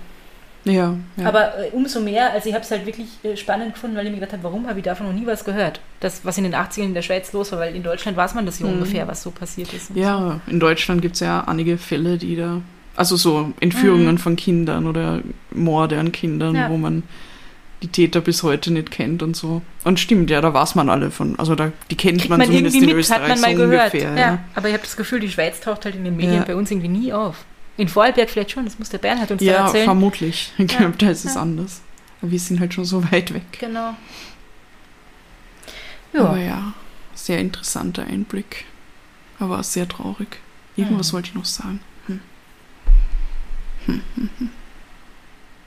A: Ja, ja.
C: Aber äh, umso mehr, also ich habe es halt wirklich äh, spannend gefunden, weil ich mir gedacht habe, warum habe ich davon noch nie was gehört? Das, was in den 80ern in der Schweiz los war, weil in Deutschland weiß man das ja mhm. ungefähr, was so passiert ist.
A: Ja, so. in Deutschland gibt es ja einige Fälle, die da, also so Entführungen mhm. von Kindern oder Morde an Kindern, ja. wo man die Täter bis heute nicht kennt und so. Und stimmt, ja, da weiß man alle von. Also da, die kennt Kriegt man, man zumindest in mit, Österreich hat man mal so gehört. ungefähr. Ja.
C: ja. aber ich habe das Gefühl, die Schweiz taucht halt in den Medien ja. bei uns irgendwie nie auf. In Vorarlberg vielleicht schon, das muss der Bernhard uns ja, erzählen.
A: Ja, vermutlich. Ich glaube, da ist es anders. Aber wir sind halt schon so weit weg.
C: Genau.
A: Ja. Aber ja, sehr interessanter Einblick. Aber sehr traurig. Irgendwas hm. wollte ich noch sagen.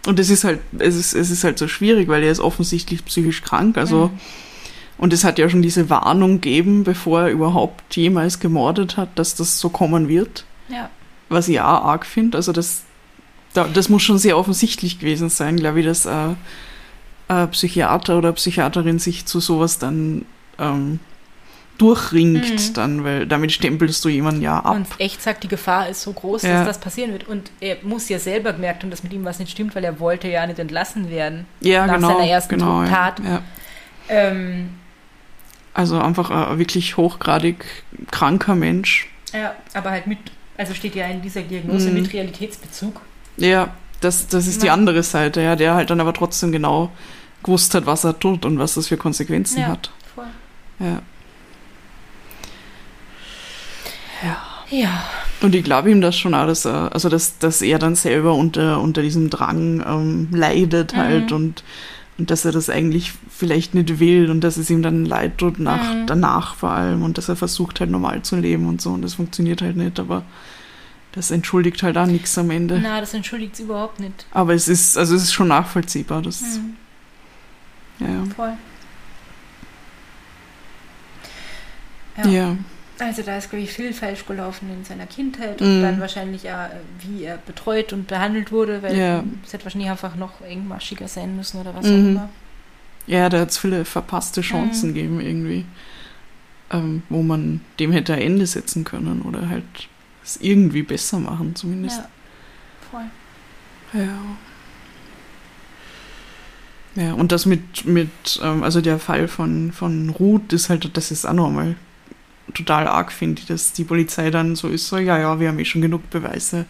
A: Und es ist halt, es ist, es ist halt so schwierig, weil er ist offensichtlich psychisch krank. Also, mhm. und es hat ja schon diese Warnung gegeben, bevor er überhaupt jemals gemordet hat, dass das so kommen wird.
C: Ja.
A: Was ich auch arg finde. Also, das, das muss schon sehr offensichtlich gewesen sein, glaube ich, dass äh, ein Psychiater oder Psychiaterin sich zu sowas dann ähm, durchringt mhm. dann, weil damit stempelst du jemanden ja ab. Und
C: echt sagt, die Gefahr ist so groß, ja. dass das passieren wird. Und er muss ja selber gemerkt haben, dass mit ihm was nicht stimmt, weil er wollte ja nicht entlassen werden.
A: Ja, nach genau,
C: seiner ersten
A: genau,
C: Tat.
A: Ja.
C: Ähm,
A: also einfach ein wirklich hochgradig kranker Mensch.
C: Ja, aber halt mit, also steht ja in dieser Diagnose mhm. mit Realitätsbezug.
A: Ja, das, das ist die andere Seite, ja, der halt dann aber trotzdem genau gewusst hat, was er tut und was das für Konsequenzen hat.
C: Voll.
A: Ja.
C: Ja. Ja.
A: Und ich glaube ihm das schon auch, dass er, also dass, dass er dann selber unter, unter diesem Drang ähm, leidet halt mhm. und, und dass er das eigentlich vielleicht nicht will und dass es ihm dann leid tut nach, mhm. danach vor allem und dass er versucht halt normal zu leben und so und das funktioniert halt nicht, aber das entschuldigt halt auch nichts am Ende.
C: Na, das entschuldigt es überhaupt nicht.
A: Aber es ist, also es ist schon nachvollziehbar, das.
C: Mhm.
A: Ja.
C: Voll.
A: Ja.
C: Also da ist, glaube ich, viel falsch gelaufen in seiner Kindheit und
A: Mhm.
C: dann wahrscheinlich auch, äh, wie er betreut und behandelt wurde, weil
A: Ja.
C: es hätte wahrscheinlich einfach noch engmaschiger sein müssen oder was
A: Mhm.
C: auch immer.
A: Ja, da hat es viele verpasste Chancen
C: Mhm.
A: gegeben irgendwie, ähm, wo man dem hätte ein Ende setzen können oder halt es irgendwie besser machen zumindest.
C: Ja, voll.
A: Ja. Ja, und das mit, mit ähm, also der Fall von, von Ruth ist halt, das ist auch nochmal total arg, finde ich, dass die Polizei dann so ist, so, ja, ja, wir haben eh schon genug Beweise.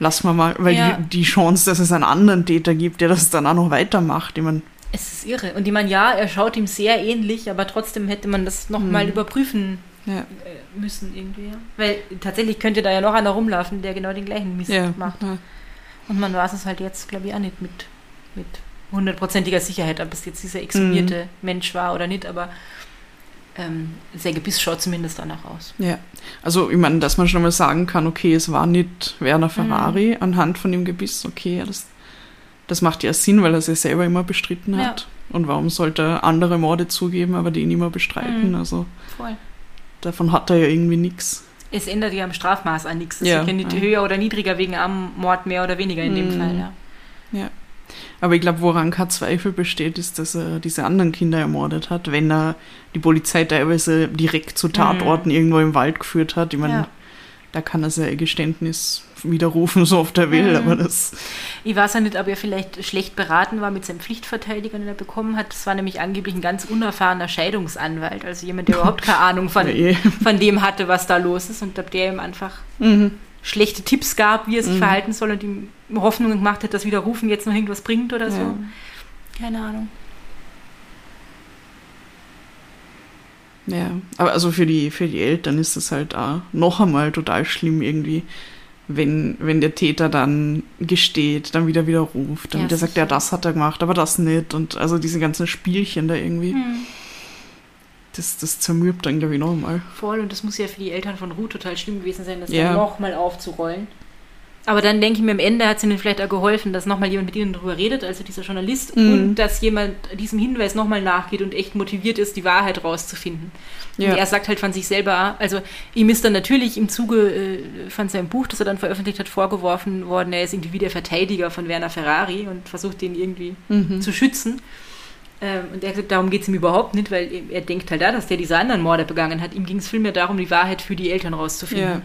A: Lass mal mal, weil
C: Ja.
A: die, die Chance, dass es einen anderen Täter gibt, der das dann auch noch weitermacht, ich meine,
C: Es ist irre. Und ich meine, ja, er schaut ihm sehr ähnlich, aber trotzdem hätte man das nochmal
A: Mhm.
C: überprüfen
A: ja,
C: äh, müssen irgendwie. Weil tatsächlich könnte da ja noch einer rumlaufen, der genau den gleichen Mist
A: ja,
C: macht. Und man weiß es halt jetzt, glaube ich, auch nicht mit, mit hundertprozentiger Sicherheit, ob es jetzt dieser exhumierte
A: Mhm.
C: Mensch war oder nicht, aber ähm, sein Gebiss schaut zumindest danach aus.
A: Ja, also ich meine, dass man schon mal sagen kann, okay, es war nicht Werner Ferrari anhand von dem Gebiss, okay, ja, das, das macht ja Sinn, weil er es ja selber immer bestritten
C: Ja.
A: hat. Und warum sollte er andere Morde zugeben, aber den immer bestreiten?
C: Mhm.
A: Also
C: Voll.
A: davon hat er ja irgendwie nichts.
C: Es ändert ja am Strafmaß an nichts. Es
A: Ja,
C: ist ja nicht
A: ja.
C: höher oder niedriger wegen am Mord mehr oder weniger in dem
A: Mhm.
C: Fall. Ja.
A: Aber ich glaube, woran kein Zweifel besteht, ist, dass er diese anderen Kinder ermordet hat, wenn er die Polizei teilweise direkt zu Tatorten irgendwo im Wald geführt hat. Ich meine,
C: Mhm. Ja.
A: da kann er sein Geständnis widerrufen, so oft er will,
C: Mhm.
A: aber das.
C: Ich weiß ja nicht, ob er vielleicht schlecht beraten war mit seinem Pflichtverteidiger, den er bekommen hat. Das war nämlich angeblich ein ganz unerfahrener Scheidungsanwalt, also jemand, der überhaupt keine Ahnung von,
A: Ja, eh.
C: von dem hatte, was da los ist und ob der ihm einfach
A: Mhm.
C: Schlechte Tipps gab, wie er sich
A: Mhm.
C: verhalten soll und ihm Hoffnung gemacht hat, dass Widerrufen jetzt noch irgendwas bringt oder so.
A: Ja.
C: Keine Ahnung.
A: Ja, aber also für die, für die Eltern ist es halt auch noch einmal total schlimm irgendwie, wenn, wenn der Täter dann gesteht, dann wieder widerruft, dann
C: Ja,
A: wieder sagt, ja, das hat er gemacht, aber das nicht. Und also diese ganzen Spielchen da irgendwie,
C: Hm.
A: Das, das zermürbt dann, glaube ich, noch einmal.
C: Voll, und das muss ja für die Eltern von Ruth total schlimm gewesen sein, das
A: Ja.
C: nochmal aufzurollen. Aber dann denke ich mir, am Ende hat es ihnen vielleicht auch geholfen, dass nochmal jemand mit ihnen darüber redet, also dieser Journalist,
A: Mhm.
C: und dass jemand diesem Hinweis nochmal nachgeht und echt motiviert ist, die Wahrheit rauszufinden.
A: Ja.
C: Und er sagt halt von sich selber, also ihm ist dann natürlich im Zuge äh, von seinem Buch, das er dann veröffentlicht hat, vorgeworfen worden, er ist irgendwie wie der Verteidiger von Werner Ferrari und versucht den irgendwie
A: Mhm.
C: zu schützen. Ähm, und er gesagt, darum geht es ihm überhaupt nicht, weil er- denkt halt da, dass der diese anderen Morde begangen hat. Ihm ging es vielmehr darum, die Wahrheit für die Eltern
A: Ja.
C: rauszufinden.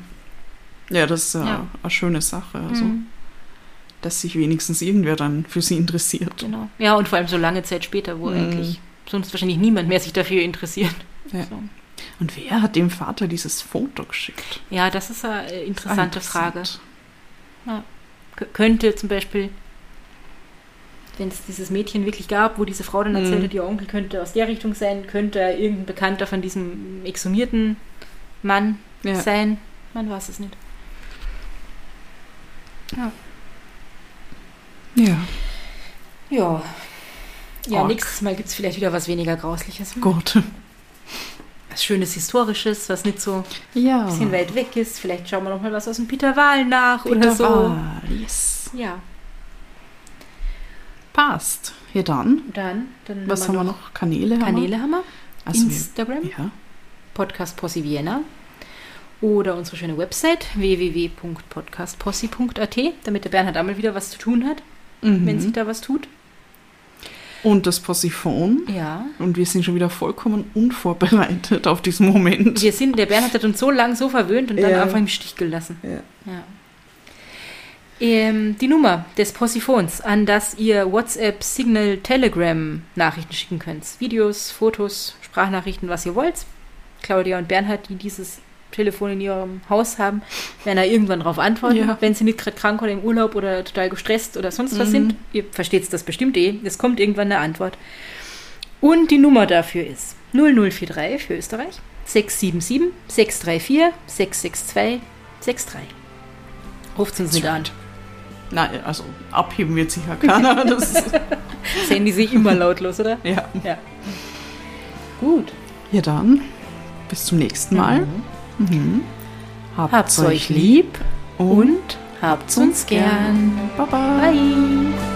A: ja, das ist ja,
C: Ja.
A: eine schöne Sache, also,
C: Mhm,
A: dass sich wenigstens irgendwer dann für sie interessiert.
C: genau. Ja, und vor allem so lange Zeit später, wo
A: Mhm.
C: eigentlich sonst wahrscheinlich niemand mehr sich dafür interessiert.
A: Ja.
C: So.
A: Und wer hat dem Vater dieses Foto geschickt?
C: Ja, das ist eine interessante Frage. K könnte zum Beispiel, wenn es dieses Mädchen wirklich gab, wo diese Frau dann erzählt
A: Mhm.
C: hat, ihr Onkel könnte aus der Richtung sein, könnte er irgendein Bekannter von diesem exhumierten Mann
A: Ja.
C: sein. Man weiß es nicht.
A: ja,
C: Ja. Ja,
A: Arg.
C: nächstes Mal gibt es vielleicht wieder was weniger Grausliches.
A: gut.
C: Was Schönes Historisches, was nicht so
A: Ja.
C: ein bisschen weit weg ist. Vielleicht schauen wir noch mal was aus dem Peter Wahl nach oder
A: Peter
C: so.
A: Wahl, yes.
C: Ja,
A: Passt. Ja, dann.
C: dann, dann
A: Was haben wir noch? Kanäle haben
C: Kanäle haben wir.
A: wir? Also
C: Instagram,
A: wir, ja.
C: Podcast Possi Vienna. Oder unsere schöne Website www.podcastpossi.at, damit der Bernhard einmal wieder was zu tun hat,
A: Mhm.
C: wenn sich da was tut.
A: Und das Possiphon.
C: Ja.
A: Und wir sind schon wieder vollkommen unvorbereitet auf diesen Moment.
C: Wir sind, der Bernhard hat uns so lang so verwöhnt und dann
A: Ja.
C: einfach im Stich gelassen.
A: Ja.
C: Ja. Ähm, die Nummer des Possiphons, an das ihr WhatsApp, Signal, Telegram Nachrichten schicken könnt. Videos, Fotos, Sprachnachrichten, was ihr wollt. Claudia und Bernhard, die dieses Telefon in ihrem Haus haben, werden da irgendwann darauf antworten,
A: Ja.
C: wenn sie nicht gerade krank oder im Urlaub oder total gestresst oder sonst was
A: Mhm.
C: sind. Ihr versteht das bestimmt eh. Es kommt irgendwann eine Antwort. Und die Nummer dafür ist 0043 für Österreich 677 634 662 63. Ruft uns nicht an.
A: Nein, also abheben wird sicher keiner. Das ist,
C: Das Handy sehe ich immer lautlos, oder?
A: ja.
C: Ja. Gut.
A: ja, dann. Bis zum nächsten Mal. Mhm.
C: Habt's euch lieb und habt's uns gern.
A: Bye bye.
C: Bye.